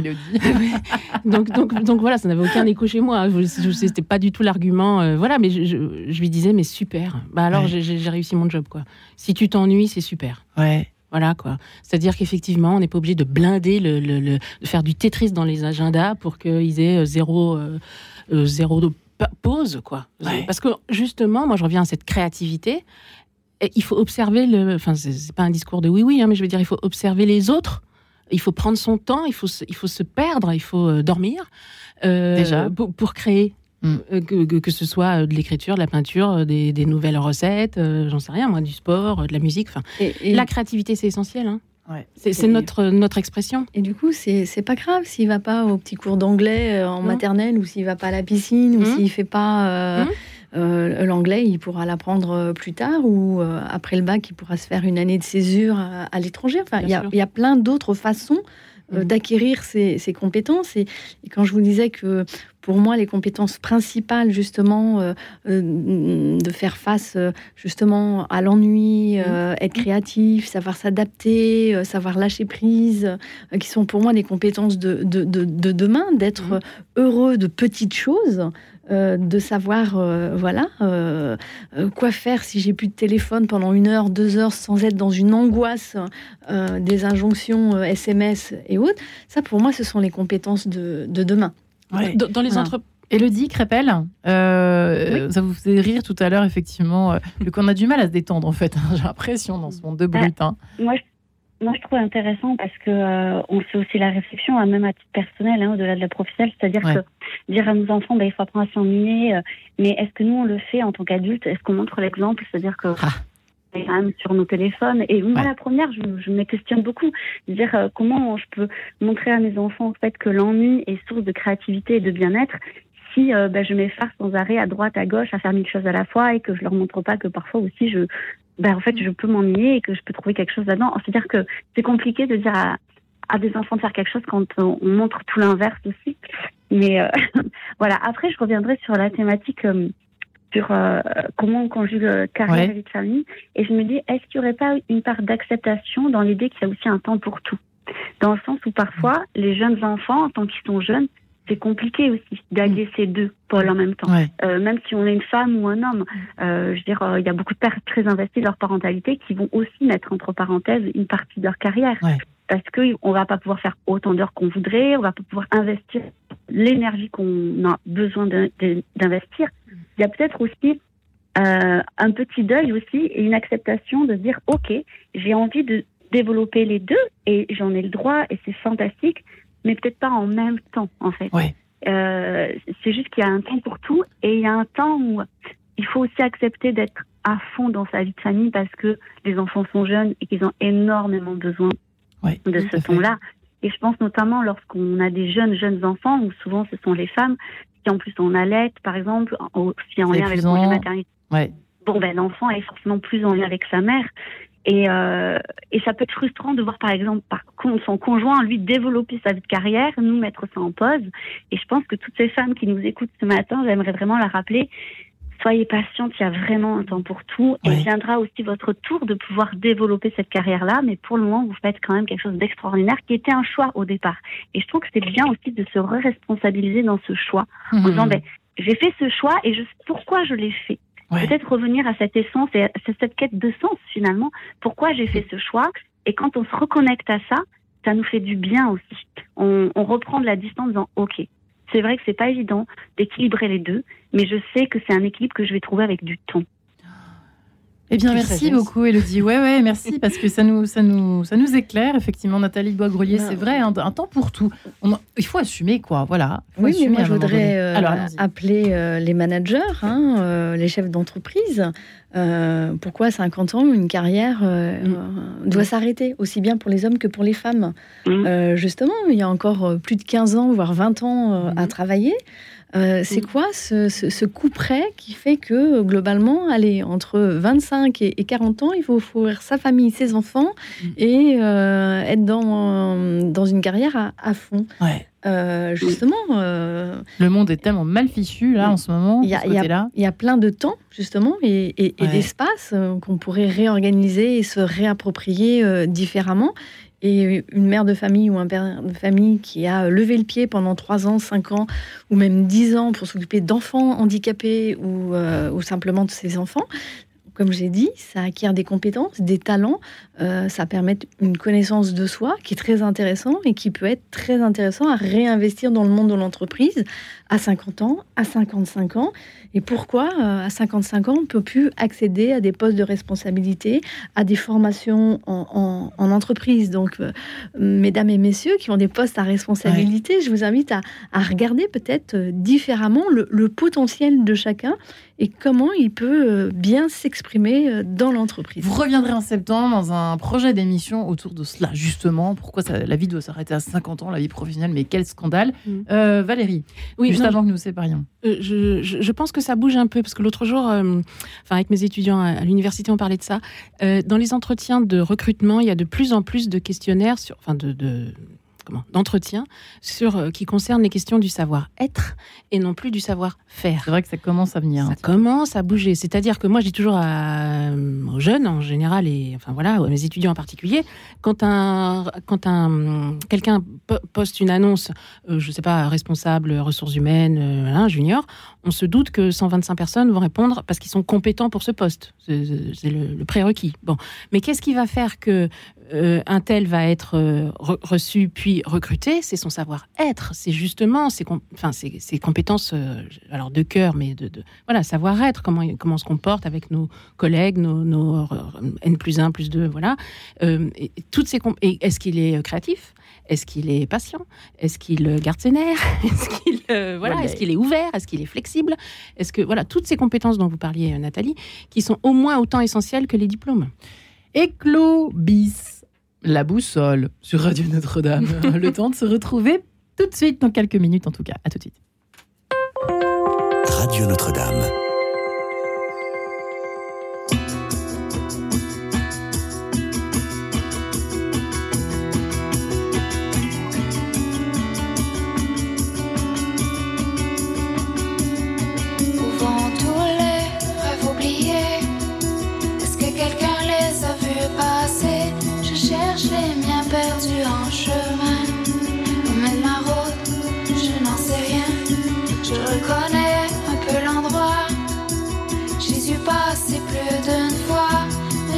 donc, donc, donc voilà, ça n'avait aucun écho chez moi. C'était pas du tout l'argument. Euh, voilà, mais je, lui disais, mais super. Bah alors j'ai réussi mon job, quoi. Si tu t'ennuies, c'est super. Ouais. Voilà quoi. C'est-à-dire qu'effectivement, on n'est pas obligé de blinder, le, de faire du Tetris dans les agendas pour qu'ils aient euh, zéro. Euh, zéro de pause, quoi. Parce que justement, moi, je reviens à cette créativité. Et il faut observer le. Enfin, c'est pas un discours de oui, oui, hein, mais je veux dire, il faut observer les autres. Il faut prendre son temps. Il faut se, il faut se perdre. Il faut euh, dormir. Euh, Déjà. Pour, créer. Mm. Que, que, ce soit de l'écriture, de la peinture, des, des nouvelles recettes, j'en sais rien, moi, du sport, de la musique. Enfin, la créativité, c'est essentiel. Hein. C'est notre, notre expression. Et du coup, c'est pas grave s'il va pas au petit cours d'anglais euh, en maternelle ou s'il va pas à la piscine ou mmh. s'il fait pas euh, mmh. euh, l'anglais, il pourra l'apprendre plus tard ou après le bac, il pourra se faire une année de césure à, l'étranger. Enfin, il y, y, a plein d'autres façons euh, mm. d'acquérir ces, compétences. Et, quand je vous disais que pour moi, les compétences principales, justement, euh, euh, de faire face justement à l'ennui, mm. être créatif, savoir s'adapter, savoir lâcher prise, qui sont pour moi des compétences de, de demain, d'être mm. heureux de petites choses. Euh, de savoir euh, voilà euh, quoi faire si j'ai plus de téléphone pendant une heure, deux heures sans être dans une angoisse des injonctions SMS et autres. Ça, pour moi, ce sont les compétences de, demain. Dans, les entreprises. Elodie Crépel, ça vous faisait rire tout à l'heure, effectivement, qu'on a du mal à se détendre, en fait, hein, j'ai l'impression, dans ce monde de brut. moi, moi, je trouve intéressant parce que euh, on fait aussi la réflexion, hein, même à titre personnel, hein, au-delà de la professionnelle, c'est-à-dire que dire à nos enfants, ben, il faut apprendre à s'ennuyer, euh, mais est-ce que nous, on le fait en tant qu'adultes? Est-ce qu'on montre l'exemple? C'est-à-dire que ah. Sur nos téléphones. Et moi, la première, je, je, me questionne beaucoup. Dire euh, comment je peux montrer à mes enfants en fait que l'ennui est source de créativité et de bien-être si ben, je m'efface sans arrêt à droite, à gauche, à faire mille choses à la fois et que je leur montre pas que parfois aussi je, ben, en fait, je peux m'ennuyer et que je peux trouver quelque chose là-dedans. C'est-à-dire que c'est compliqué de dire à, à, des enfants de faire quelque chose quand on, montre tout l'inverse aussi. Mais euh, <laughs> voilà, après, je reviendrai sur la thématique euh, sur euh, comment on conjugue carrière et vie de famille. Et je me dis, est-ce qu'il n'y aurait pas une part d'acceptation dans l'idée qu'il y a aussi un temps pour tout? Dans le sens où parfois, les jeunes enfants, en tant qu'ils sont jeunes, c'est compliqué aussi d'allier mm. ces deux pôles en même temps. Euh, même si on est une femme ou un homme, euh, je veux dire, euh, il y a beaucoup de pères très investis de leur parentalité qui vont aussi mettre entre parenthèses une partie de leur carrière. Parce qu'on va pas pouvoir faire autant d'heures qu'on voudrait, on va pas pouvoir investir l'énergie qu'on a besoin d'investir. Il y a peut-être aussi euh, un petit deuil aussi et une acceptation de dire, OK, j'ai envie de développer les deux et j'en ai le droit et c'est fantastique, mais peut-être pas en même temps, en fait. Euh, c'est juste qu'il y a un temps pour tout et il y a un temps où il faut aussi accepter d'être à fond dans sa vie de famille parce que les enfants sont jeunes et qu'ils ont énormément besoin de ce temps-là. Et je pense notamment lorsqu'on a des jeunes, jeunes enfants, où souvent ce sont les femmes qui en plus ont allaitent, par exemple, aussi en lien avec le congé maternité. Bon, ben l'enfant est forcément plus en lien avec sa mère. Et, euh, et ça peut être frustrant de voir, par exemple, par son conjoint, lui, développer sa vie de carrière, nous mettre ça en pause. Et je pense que toutes ces femmes qui nous écoutent ce matin, j'aimerais vraiment la rappeler. Soyez patientes, il y a vraiment un temps pour tout. Et viendra aussi votre tour de pouvoir développer cette carrière-là. Mais pour le moment, vous faites quand même quelque chose d'extraordinaire qui était un choix au départ. Et je trouve que c'est bien aussi de se re-responsabiliser dans ce choix. En mmh. disant, ben, j'ai fait ce choix et je, pourquoi je l'ai fait? Peut-être revenir à cette essence et à cette quête de sens finalement. Pourquoi j'ai fait ce choix? Et quand on se reconnecte à ça, ça nous fait du bien aussi. On, on reprend de la distance en disant OK. C'est vrai que c'est pas évident d'équilibrer les deux, mais je sais que c'est un équilibre que je vais trouver avec du temps. Eh bien, merci beaucoup, Elodie. Ouais, ouais, merci, <laughs> parce que ça nous, ça nous, ça nous éclaire, effectivement, Nathalie Bois-Grelier, c'est vrai, un, temps pour tout. il faut assumer, quoi, voilà. Oui, mais moi, je voudrais euh, appeler euh, les managers, hein, euh, les chefs d'entreprise. pourquoi 50 ans, une carrière mm. doit s'arrêter, aussi bien pour les hommes que pour les femmes? Mm. Justement, il y a encore plus de 15 ans, voire 20 ans à mm. travailler. Euh, c'est mm. quoi ce, ce, coup près qui fait que globalement, allez, entre 25 et, 40 ans, il faut offrir sa famille, ses enfants mm. et euh, être dans, dans une carrière à, fond euh, justement. le monde est tellement mal fichu là en ce moment. Il y, a, il y a plein de temps justement et, et, d'espace qu'on pourrait réorganiser et se réapproprier différemment. Et une mère de famille ou un père de famille qui a levé le pied pendant 3 ans, 5 ans, ou même 10 ans pour s'occuper d'enfants handicapés ou, euh, ou simplement de ses enfants, comme j'ai dit, ça acquiert des compétences, des talents, euh, ça permet une connaissance de soi qui est très intéressant et qui peut être très intéressant à réinvestir dans le monde de l'entreprise à 50 ans, à 55 ans. Et pourquoi euh, à 55 ans, on ne peut plus accéder à des postes de responsabilité, à des formations en, entreprise? Donc, euh, mesdames et messieurs qui ont des postes à responsabilité, je vous invite à, regarder peut-être différemment le potentiel de chacun et comment il peut bien s'exprimer dans l'entreprise. Vous reviendrez en septembre dans un projet d'émission autour de cela, justement. Pourquoi la vie doit s'arrêter à 50 ans, la vie professionnelle, mais quel scandale. Mm. Euh, Valérie, oui, juste avant que nous séparions. Euh, je, je, pense que ça bouge un peu, parce que l'autre jour, euh, enfin, avec mes étudiants à, l'université, on parlait de ça. dans les entretiens de recrutement, il y a de plus en plus de questionnaires, sur, enfin, de, de d'entretien sur euh, qui concerne les questions du savoir-être et non plus du savoir-faire. C'est vrai que ça commence à venir. Ça commence à bouger. C'est-à-dire que moi, je dis toujours euh, aux jeunes en général et enfin voilà, à mes étudiants en particulier, quand un quand un quelqu'un poste une annonce, euh, je sais pas, responsable ressources humaines, un junior, on se doute que 125 personnes vont répondre parce qu'ils sont compétents pour ce poste. C'est le, prérequis. Bon, mais qu'est-ce qui va faire que euh, un tel va être euh, reçu puis recruté, c'est son savoir-être, c'est justement ses, enfin, ses, compétences, euh, alors de cœur, mais de, voilà, savoir-être, comment, comment on se comporte avec nos collègues, nos, N plus 1, plus 2, voilà. et, toutes ces est-ce qu'il est créatif? Est-ce qu'il est patient? Est-ce qu'il garde ses nerfs? <laughs> Est-ce qu'il voilà, est-ce qu'il est ouvert? Est-ce qu'il est flexible? Est-ce que voilà toutes ces compétences dont vous parliez, Nathalie, qui sont au moins autant essentielles que les diplômes? Éclos bis la boussole sur Radio Notre-Dame. <laughs> Le temps de se retrouver tout de suite, dans quelques minutes en tout cas. À tout de suite. Radio Notre-Dame.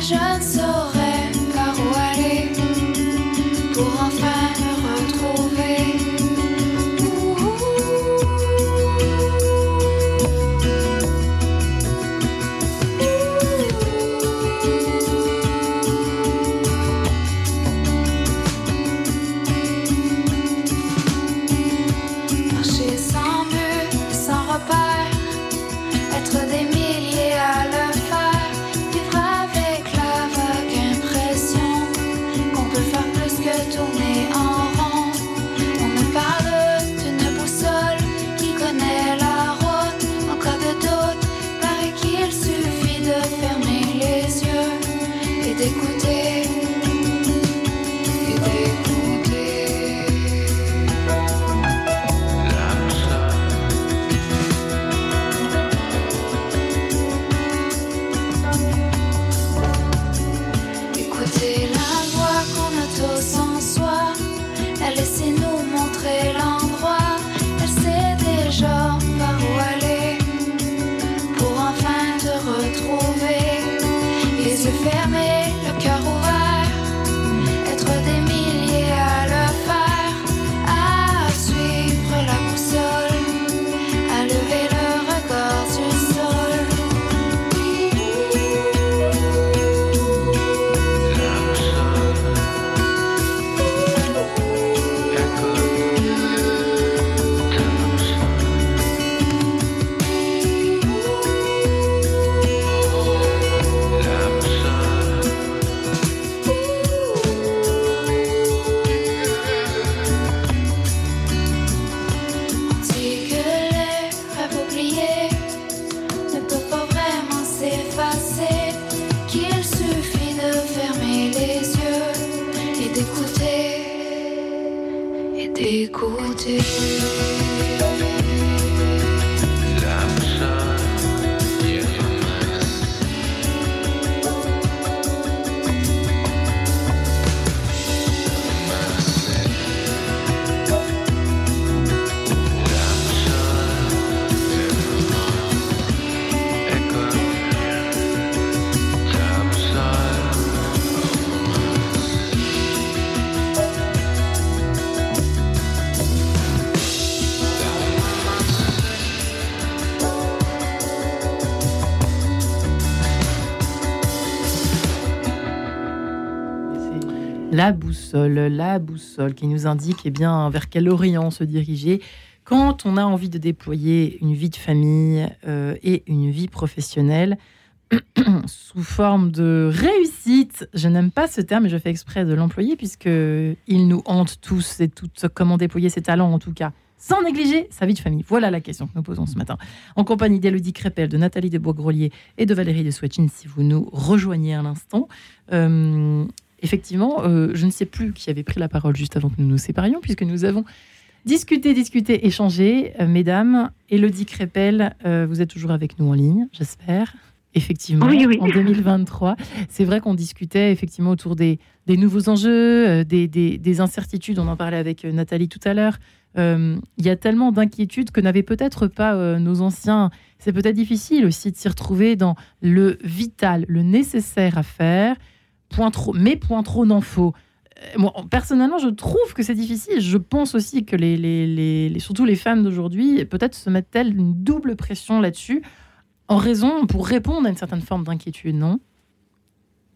Je ne La boussole, la boussole qui nous indique eh bien, vers quel orient se diriger quand on a envie de déployer une vie de famille euh, et une vie professionnelle <clears throat> sous forme de réussite. Je n'aime pas ce terme et je fais exprès de l'employer puisque il nous hante tous et toutes comment déployer ses talents en tout cas sans négliger sa vie de famille Voilà la question que nous posons ce matin. En compagnie d'Elodie Crépel, de Nathalie de Boisgrolier et de Valérie de Swetchin, si vous nous rejoignez à l'instant. Euh, effectivement, euh, je ne sais plus qui avait pris la parole juste avant que nous nous séparions, puisque nous avons discuté, discuté, échangé. Euh, mesdames, Elodie Crépel, euh, vous êtes toujours avec nous en ligne, j'espère. Effectivement, en 2023, c'est vrai qu'on discutait effectivement autour des, nouveaux enjeux, des, des, incertitudes. On en parlait avec Nathalie tout à l'heure. Il y a tellement d'inquiétudes que n'avaient peut-être pas nos anciens. C'est peut-être difficile aussi de s'y retrouver dans le vital, le nécessaire à faire point trop, mais point trop n'en faut. Euh, moi, personnellement, je trouve que c'est difficile. Je pense aussi que les, les, surtout les femmes d'aujourd'hui, peut-être se mettent-elles une double pression là-dessus, en raison, pour répondre à une certaine forme d'inquiétude, non?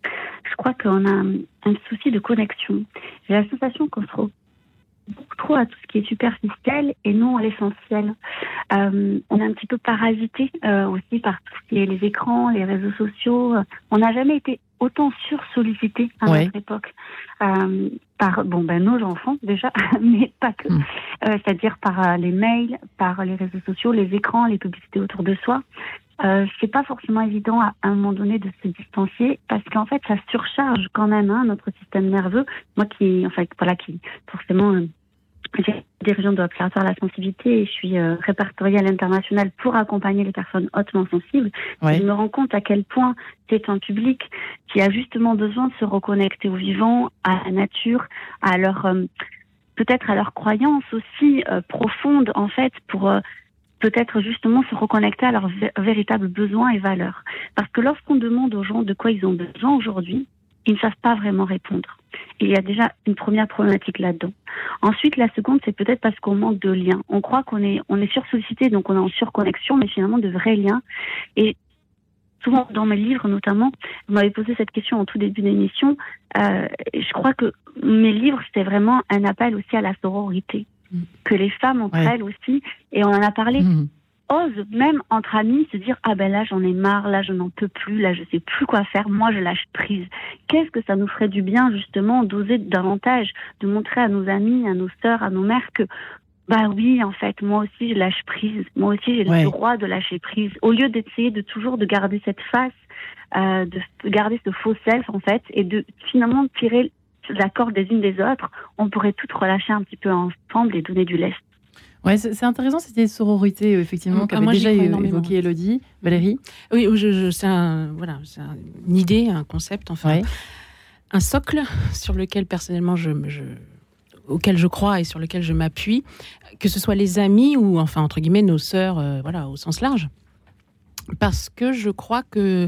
Je crois qu'on a un, souci de connexion. J'ai la sensation qu'on se beaucoup trop à tout ce qui est superficiel et non à l'essentiel. Euh, on est un petit peu parasité euh, aussi par tout ce qui est les écrans, les réseaux sociaux. On n'a jamais été autant sursollicité à notre époque euh, par bon ben nos enfants déjà, <laughs> mais pas que. Hmm. C'est-à-dire par les mails, par les réseaux sociaux, les écrans, les publicités autour de soi. Euh, c'est pas forcément évident à, un moment donné de se distancier parce qu'en fait ça surcharge quand même hein, notre système nerveux. Moi qui, enfin voilà, qui forcément j'ai dirigeante de l'Observatoire de la sensibilité et je suis euh, répertoriée à l'international pour accompagner les personnes hautement sensibles. Je me rends compte à quel point c'est un public qui a justement besoin de se reconnecter au vivant, à la nature, à leur euh, peut-être à leur croyance aussi euh, profonde en fait pour euh, peut-être justement se reconnecter à leurs véritables besoins et valeurs. Parce que lorsqu'on demande aux gens de quoi ils ont besoin aujourd'hui, ils ne savent pas vraiment répondre. il y a déjà une première problématique là-dedans. Ensuite, la seconde, c'est peut-être parce qu'on manque de liens. On croit qu'on est, on est sursollicité, donc on est en surconnexion, mais finalement de vrais liens. Et souvent dans mes livres notamment, vous m'avez posé cette question en tout début d'émission. Euh, je crois que mes livres, c'était vraiment un appel aussi à la sororité. Que les femmes entre elles aussi, et on en a parlé. Mm ose même entre amis se dire ah ben là j'en ai marre, là je n'en peux plus, là je sais plus quoi faire, moi je lâche prise. Qu'est-ce que ça nous ferait du bien justement d'oser davantage, de montrer à nos amis, à nos sœurs, à nos mères que bah oui en fait moi aussi je lâche prise, moi aussi j'ai le droit de lâcher prise. Au lieu d'essayer de toujours de garder cette face, euh, de garder ce faux self en fait et de finalement tirer la corde des unes des autres, on pourrait toutes relâcher un petit peu ensemble et donner du lest. Ouais, c'est intéressant cette idée de sororité, euh, effectivement, qu'avait ah, déjà évoqué Elodie. Valérie Oui, je, c'est un, voilà, une idée, un concept, enfin, un socle sur lequel personnellement je, je, auquel je crois et sur lequel je m'appuie, que ce soit les amis ou, enfin, entre guillemets, nos sœurs, euh, voilà, au sens large. Parce que je crois que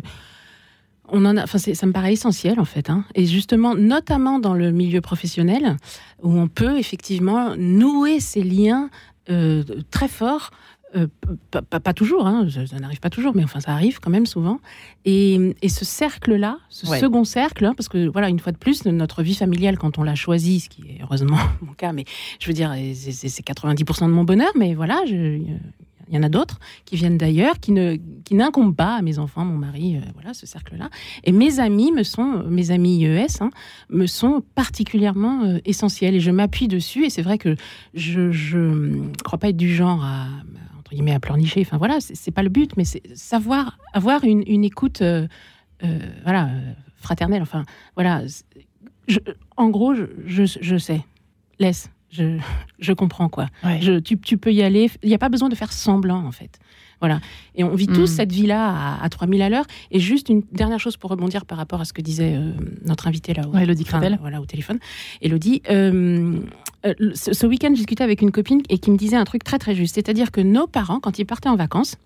on en a, enfin, ça me paraît essentiel en fait, hein. et justement, notamment dans le milieu professionnel, où on peut effectivement nouer ces liens euh, très fort. Euh, pas, toujours, hein, ça, n'arrive pas toujours, mais enfin ça arrive quand même souvent. Et, ce cercle-là, ce second cercle, hein, parce que voilà, une fois de plus, notre vie familiale, quand on l'a choisi, ce qui est heureusement <laughs> mon cas, mais je veux dire, c'est 90% de mon bonheur, mais voilà, je, il y en a d'autres qui viennent d'ailleurs, qui ne qui n'incombent pas à mes enfants, mon mari, euh, voilà, ce cercle-là. Et mes amis me sont, mes amis IES, hein, me sont particulièrement euh, essentiels et je m'appuie dessus. Et c'est vrai que je ne crois pas être du genre à entre guillemets à pleurnicher. Enfin voilà, c'est pas le but, mais c'est savoir avoir une, écoute, euh, voilà, fraternelle. Enfin voilà, en gros, je, je, je sais. Laisse, je, je comprends quoi. Je, tu, tu, peux y aller. Il n'y a pas besoin de faire semblant en fait. Voilà. Et on vit tous hmm. cette vie-là à, à 3000 à l'heure. Et juste une dernière chose pour rebondir par rapport à ce que disait euh, notre invité là, Elodie voilà, au téléphone. Elodie, euh, euh, ce, week-end, j'ai discuté avec une copine et qui me disait un truc très très juste. C'est-à-dire que nos parents, quand ils partaient en vacances,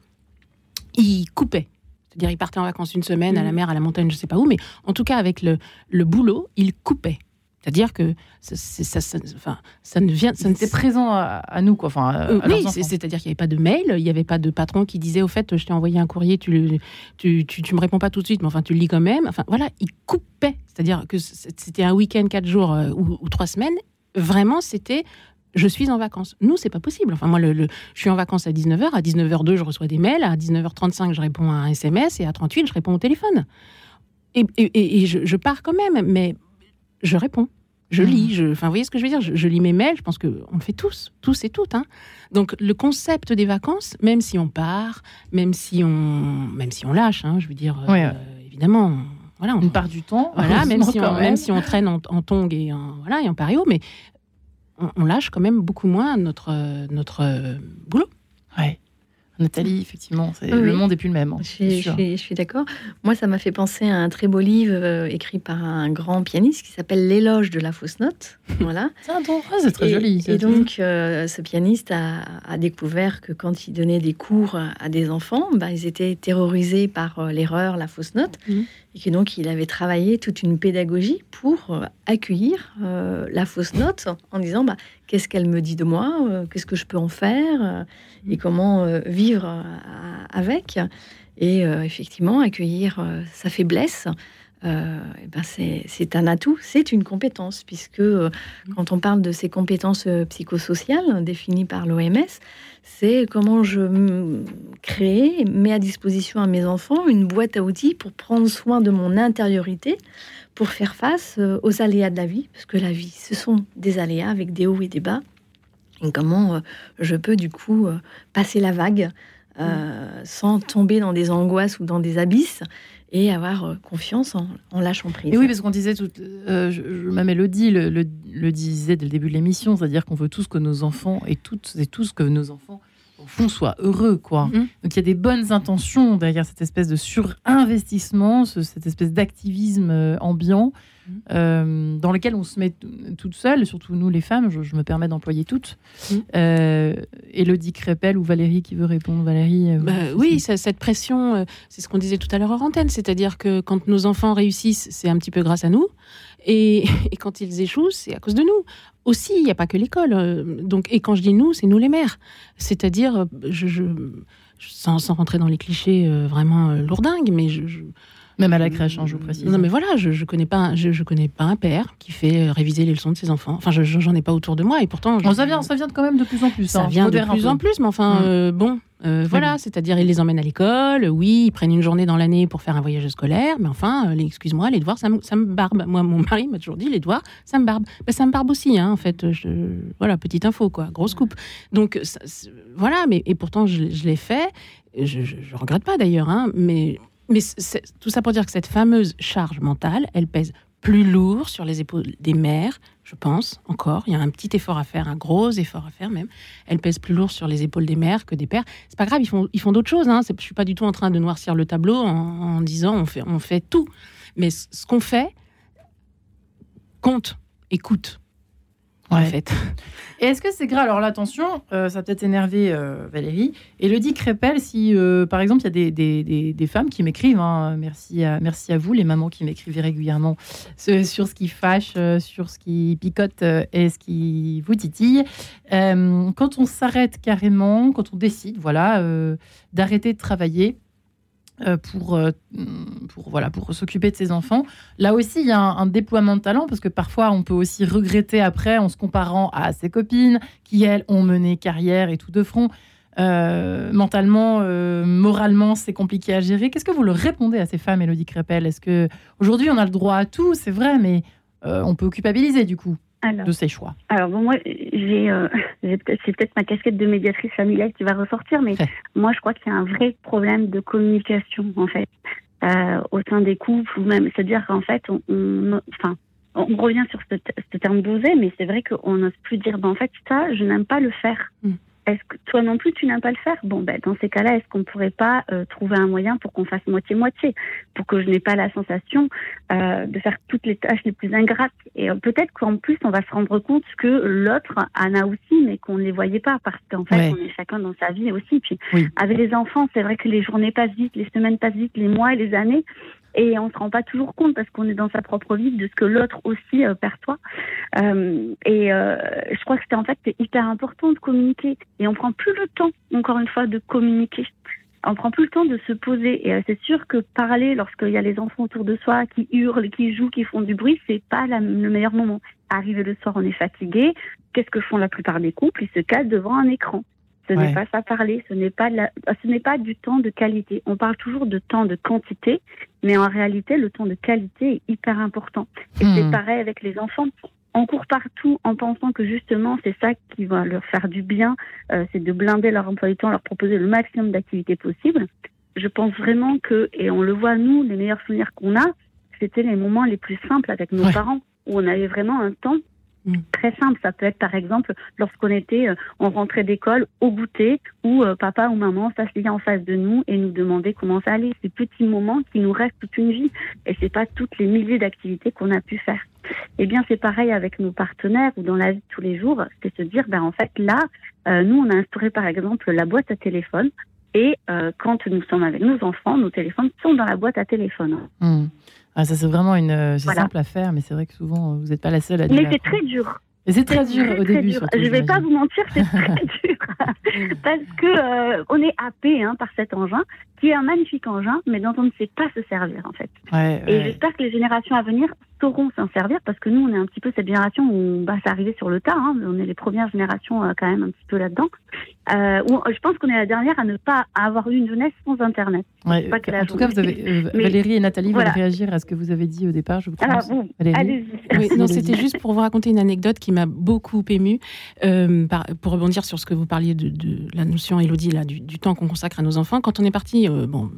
ils coupaient. C'est-à-dire, ils partaient en vacances une semaine à la hmm. mer, à la montagne, je sais pas où, mais en tout cas, avec le, le boulot, ils coupaient. C'est-à-dire que ça, ça, enfin, ça ne vient. Ça C'était présent à, nous, quoi. Enfin, euh, oui, c'est-à-dire qu'il n'y avait pas de mail, il n'y avait pas de patron qui disait au fait, je t'ai envoyé un courrier, tu, tu, tu, me réponds pas tout de suite, mais enfin, tu le lis quand même. Enfin, voilà, il coupait. C'est-à-dire que c'était un week-end, quatre jours euh, ou, trois semaines. Vraiment, c'était je suis en vacances. Nous, c'est pas possible. Enfin, moi, le, je suis en vacances à 19h. À 19h02, je reçois des mails. À 19h35, je réponds à un SMS. Et à 38, je réponds au téléphone. Et, et, je, je, pars quand même. Mais je réponds. Je hmm. lis, je, enfin, vous voyez ce que je veux dire? Je, lis mes mails, je pense qu'on le fait tous, tous et toutes. Hein. Donc, le concept des vacances, même si on part, même si on, même si on lâche, hein, je veux dire, euh, évidemment, voilà, on, part du temps, voilà, même si, on, même. si on traîne en, en tong et en, voilà, et en pario, mais on, on, lâche quand même beaucoup moins notre, notre boulot. Ouais. Nathalie, effectivement, le monde n'est plus le même. Hein, je, suis, d'accord. Moi, ça m'a fait penser à un très beau livre euh, écrit par un grand pianiste qui s'appelle L'éloge de la fausse note. <laughs> Voilà. c'est très joli. Et donc, euh, ce pianiste a, découvert que quand il donnait des cours à des enfants, bah, ils étaient terrorisés par euh, l'erreur, la fausse note. Mmh et donc il avait travaillé toute une pédagogie pour euh, accueillir euh, la fausse note en disant bah, qu'est-ce qu'elle me dit de moi, euh, qu'est-ce que je peux en faire et mm. comment vivre avec. Et effectivement, accueillir sa faiblesse, euh, eh ben c'est un atout, c'est une compétence, puisque euh, mmh. quand on parle de ces compétences euh, psychosociales définies par l'OMS, c'est comment je crée, mets à disposition à mes enfants une boîte à outils pour prendre soin de mon intériorité, pour faire face aux aléas de la vie, parce que la vie, ce sont des aléas avec des hauts et des bas. Et comment je peux du coup passer la vague mmh. sans tomber dans des angoisses ou dans des abysses et avoir euh, confiance en, lâchant prise. Et oui, parce qu'on disait, tout, euh, je, ma mélodie le, le, disait dès le début de l'émission, c'est-à-dire qu'on veut tous que nos enfants et toutes et tous que nos enfants au fond soient heureux, quoi. Mhm. Donc il y a des bonnes intentions derrière cette espèce de surinvestissement, cette espèce d'activisme euh, ambiant euh, dans lequel on se met toute seule, surtout nous les femmes, je, me permets d'employer toutes. Mmh. Euh, Elodie Crépel ou Valérie qui veut répondre? Valérie euh, bah, Oui, cette pression, c'est ce qu'on disait tout à l'heure en antenne, c'est-à-dire que quand nos enfants réussissent, c'est un petit peu grâce à nous. <laughs> Et, quand ils échouent, c'est à cause de nous. Aussi, il n'y a pas que l'école. Donc, et quand je dis nous, c'est nous les mères. C'est-à-dire, je, sans, rentrer dans les clichés vraiment lourdingues, mais je, même à la crèche, hein, je vous précise. Non, mais voilà, je, je connais pas, je, je, connais pas un père qui fait réviser les leçons de ses enfants. Enfin, j'en ai pas autour de moi, et pourtant. ça vient, ça vient quand même de plus en plus. Ça hein, vient de plus en plus, mais enfin, mm. euh, bon, euh, voilà, c'est-à-dire ils les emmènent à l'école. Oui, ils prennent une journée dans l'année pour faire un voyage scolaire, mais enfin, euh, excuse-moi, les devoirs, ça me, ça me barbe. Moi, mon mari m'a toujours dit, les devoirs, ça me barbe. Ben, ça me barbe aussi, hein, en fait. Je, voilà, petite info, quoi, grosse coupe. Donc, voilà, mais et pourtant, je, je l'ai fait. Je, je, regrette pas d'ailleurs, hein, mais mais tout ça pour dire que cette fameuse charge mentale, elle pèse plus lourd sur les épaules des mères, je pense, encore. Il y a un petit effort à faire, un gros effort à faire même. Elle pèse plus lourd sur les épaules des mères que des pères. C'est pas grave, ils font, ils font d'autres choses. Hein. Je suis pas du tout en train de noircir le tableau en, disant on fait, on fait tout. Mais ce qu'on fait compte et coûte en fait. <laughs> Et est-ce que c'est grave Alors là, attention, euh, ça peut-être énervé euh, Valérie. Et le dit Crépel, si euh, par exemple il y a des, des, des, femmes qui m'écrivent, hein, merci, à, merci à vous, les mamans qui m'écrivent régulièrement sur ce qui fâche, sur ce qui picote et ce qui vous titille. quand on s'arrête carrément, quand on décide voilà, d'arrêter de travailler, euh, pour, euh, pour, voilà, pour s'occuper de ses enfants. Là aussi, il y a un, déploiement de talent parce que parfois, on peut aussi regretter après en se comparant à ses copines qui, elles, ont mené carrière et tout de front. Euh, mentalement, moralement, c'est compliqué à gérer. Qu'est-ce que vous leur répondez à ces femmes, Elodie Crépel? Est-ce que aujourd'hui on a le droit à tout, c'est vrai, mais on peut culpabiliser du coup de ses choix Alors, bon, moi, j'ai, euh, c'est peut-être ma casquette de médiatrice familiale qui va ressortir, mais moi, je crois qu'il y a un vrai problème de communication, en fait, euh, au sein des couples, ou même, c'est-à-dire qu'en fait, on, enfin, on revient sur ce, terme d'oser, mais c'est vrai qu'on n'ose plus dire, ben, en fait, ça, je n'aime pas le faire. Mm. Est-ce que toi non plus tu n'aimes pas le faire? Bon, ben dans ces cas-là, est-ce qu'on ne pourrait pas euh, trouver un moyen pour qu'on fasse moitié-moitié, pour que je n'ai pas la sensation euh, de faire toutes les tâches les plus ingrates. Et euh, peut-être qu'en plus, on va se rendre compte que l'autre en a aussi, mais qu'on ne les voyait pas, parce qu'en fait, on est chacun dans sa vie aussi. Puis avec les enfants, c'est vrai que les journées passent vite, les semaines passent vite, les mois et les années. Et on se rend pas toujours compte parce qu'on est dans sa propre vie de ce que l'autre aussi euh, perçoit. Euh, et euh, je crois que c'était en fait hyper important de communiquer et on prend plus le temps, encore une fois, de communiquer. On prend plus le temps de se poser et c'est sûr que parler lorsqu'il y a les enfants autour de soi qui hurlent, qui jouent, qui font du bruit, c'est pas le meilleur moment. Arriver le soir, on est fatigué. Qu'est-ce que font la plupart des couples? Ils se calent devant un écran. Ce n'est pas ça parler, ce n'est pas, ce n'est pas du temps de qualité. On parle toujours de temps de quantité, mais en réalité, le temps de qualité est hyper important. Et c'est hmm. pareil avec les enfants. On court partout en pensant que justement c'est ça qui va leur faire du bien, euh, c'est de blinder leur emploi du temps, leur proposer le maximum d'activités possibles. Je pense vraiment que, et on le voit nous, les meilleurs souvenirs qu'on a, c'était les moments les plus simples avec nos parents, où on avait vraiment un temps Mm. Très simple, ça peut être par exemple lorsqu'on était, euh, on rentrait d'école au goûter où euh, papa ou maman s'asseyait en face de nous et nous demandait comment ça allait. Ces petits moments qui nous restent toute une vie et c'est pas toutes les milliers d'activités qu'on a pu faire. Eh bien, c'est pareil avec nos partenaires ou dans la vie de tous les jours, c'est se dire, ben en fait là, euh, nous on a instauré par exemple la boîte à téléphone Et euh, quand nous sommes avec nos enfants, nos téléphones sont dans la boîte à téléphone. Hmm. Ah, ça, c'est vraiment une. Euh, simple à faire, mais c'est vrai que souvent, vous n'êtes pas la seule à dire. Mais c'est très dur. C'est très dur au début. je ne vais pas vous mentir, c'est très <laughs> dur. <laughs> Parce que on est happé hein, par cet engin, qui est un magnifique engin, mais dont on ne sait pas se servir, en fait. et j'espère que les générations à venir sauront s'en servir parce que nous, on est un petit peu cette génération où bah, ça arrivait sur le tas. Hein, on est les premières générations euh, quand même un petit peu là-dedans. Euh, je pense qu'on est la dernière à ne pas avoir eu une jeunesse sans Internet. en tout cas, vous avez, euh, Valérie et Nathalie veulent réagir à ce que vous avez dit au départ. Je vous Alors, ah, bon, allez-y. non, c'était juste pour vous raconter une anecdote qui m'a beaucoup émue. pour rebondir sur ce que vous parliez de, la notion, Elodie, là, du, temps qu'on consacre à nos enfants. Quand on est parti, bon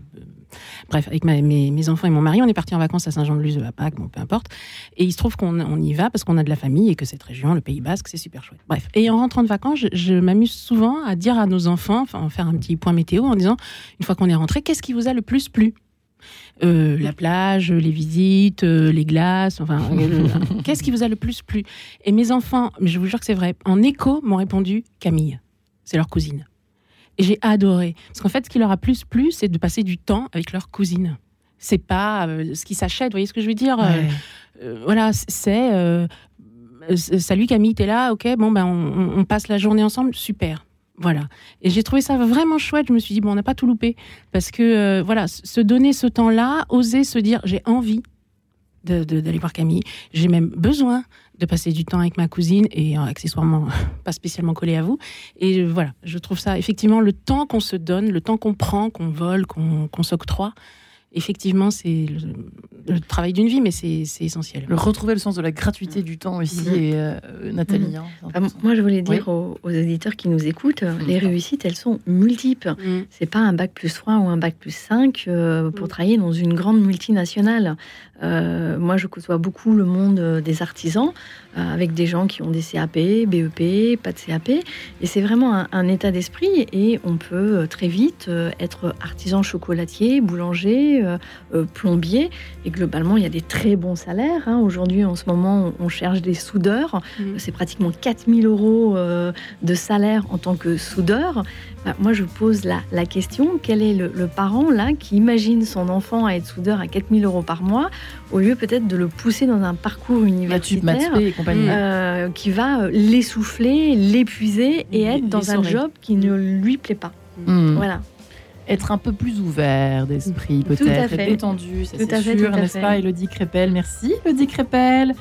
Bref, avec mes, enfants et mon mari, on est parti en vacances à Saint-Jean-de-Luz à Pâques, bon, peu importe. Et il se trouve qu'on y va parce qu'on a de la famille et que cette région, le Pays Basque, c'est super chouette. Bref. Et en rentrant de vacances, je, m'amuse souvent à dire à nos enfants, enfin, faire un petit point météo en disant, une fois qu'on est rentré, qu'est-ce qui vous a le plus plu? Euh, la plage, les visites, euh, les glaces, enfin, euh, <laughs> qu'est-ce qui vous a le plus plu? Et mes enfants, mais je vous jure que c'est vrai, en écho m'ont répondu Camille, c'est leur cousine. Et j'ai adoré. Parce qu'en fait, ce qui leur a plus plu, c'est de passer du temps avec leur cousine. C'est pas ce qui s'achète, vous voyez ce que je veux dire Voilà, c'est salut Camille, t'es là, ok, bon ben on, passe la journée ensemble, super. Voilà. Et j'ai trouvé ça vraiment chouette. Je me suis dit, bon, on n'a pas tout loupé. Parce que, voilà, se donner ce temps-là, oser se dire, j'ai envie d'aller voir Camille. J'ai même besoin de passer du temps avec ma cousine et euh, accessoirement <laughs> pas spécialement collé à vous. Et voilà, je trouve ça effectivement le temps qu'on se donne, le temps qu'on prend, qu'on vole, qu'on s'octroie, effectivement, c'est le, travail d'une vie, mais c'est essentiel. Le retrouver le sens de la gratuité du temps aussi, mhm. et euh, Nathalie. Hein, ah, moi, je voulais dire aux, éditeurs qui nous écoutent, mhm. les réussites, elles sont multiples. C'est pas un bac plus 3 ou un bac plus 5 euh, pour travailler dans une grande multinationale. Euh, moi, je côtoie beaucoup le monde des artisans, avec des gens qui ont des CAP, BEP, pas de CAP, et c'est vraiment un, un état d'esprit, et on peut très vite être artisan chocolatier, boulanger, euh, euh, plombier. Et globalement, il y a des très bons salaires. Hein. Aujourd'hui, en ce moment, on cherche des soudeurs. Mmh. C'est pratiquement 4000 euros euh, de salaire en tant que soudeur. Bah, moi, je pose la, la question, quel est le, parent là qui imagine son enfant à être soudeur à 4000 euros par mois, au lieu peut-être de le pousser dans un parcours universitaire qui va l'essouffler, l'épuiser et être dans un job qui ne lui plaît pas. Mmh. Voilà. Être un peu plus ouvert d'esprit, peut-être, être détendu, c'est sûr, n'est-ce pas, Elodie Crépel? Merci, Elodie Crépel.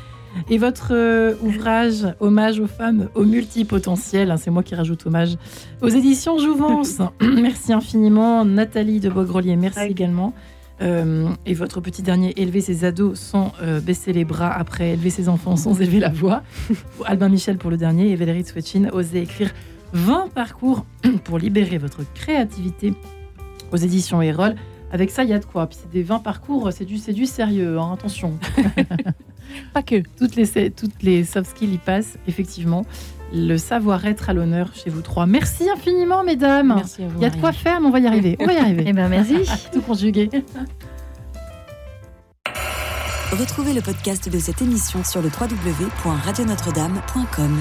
Et votre euh, ouvrage, Hommage aux femmes au multipotentiel, hein, c'est moi qui rajoute hommage, aux éditions Jouvence. <laughs> <clears throat> merci infiniment, Nathalie de Bogrelier, merci également. Euh, et votre petit dernier, Élever ses ados sans euh, baisser les bras, après Élever ses enfants sans <laughs> élever la voix. <laughs> Albin Michel pour le dernier et Valérie Swetchin, Osez écrire 20 parcours <clears throat> pour libérer votre créativité aux éditions Erol. Avec ça, il y a de quoi. Puis c'est des 20 parcours, c'est du, du sérieux, hein, attention. Pas que. Toutes les, toutes les soft skills y passent, effectivement. Le savoir-être à l'honneur chez vous trois. Merci infiniment, mesdames. Merci à vous. Il y a de quoi faire, mais on va y arriver. On va y arriver. <laughs> eh ben, merci. <laughs> Tout conjugué. Retrouvez le podcast de cette émission sur le www.radionotre-dame.com.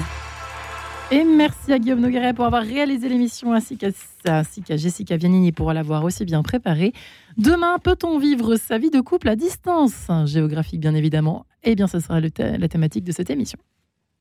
Et merci à Guillaume Nogueret pour avoir réalisé l'émission, ainsi qu'à Jessica Vianini pour l'avoir aussi bien préparée. Demain, peut-on vivre sa vie de couple à distance? Géographique, bien évidemment. Eh bien, ce sera la thématique de cette émission.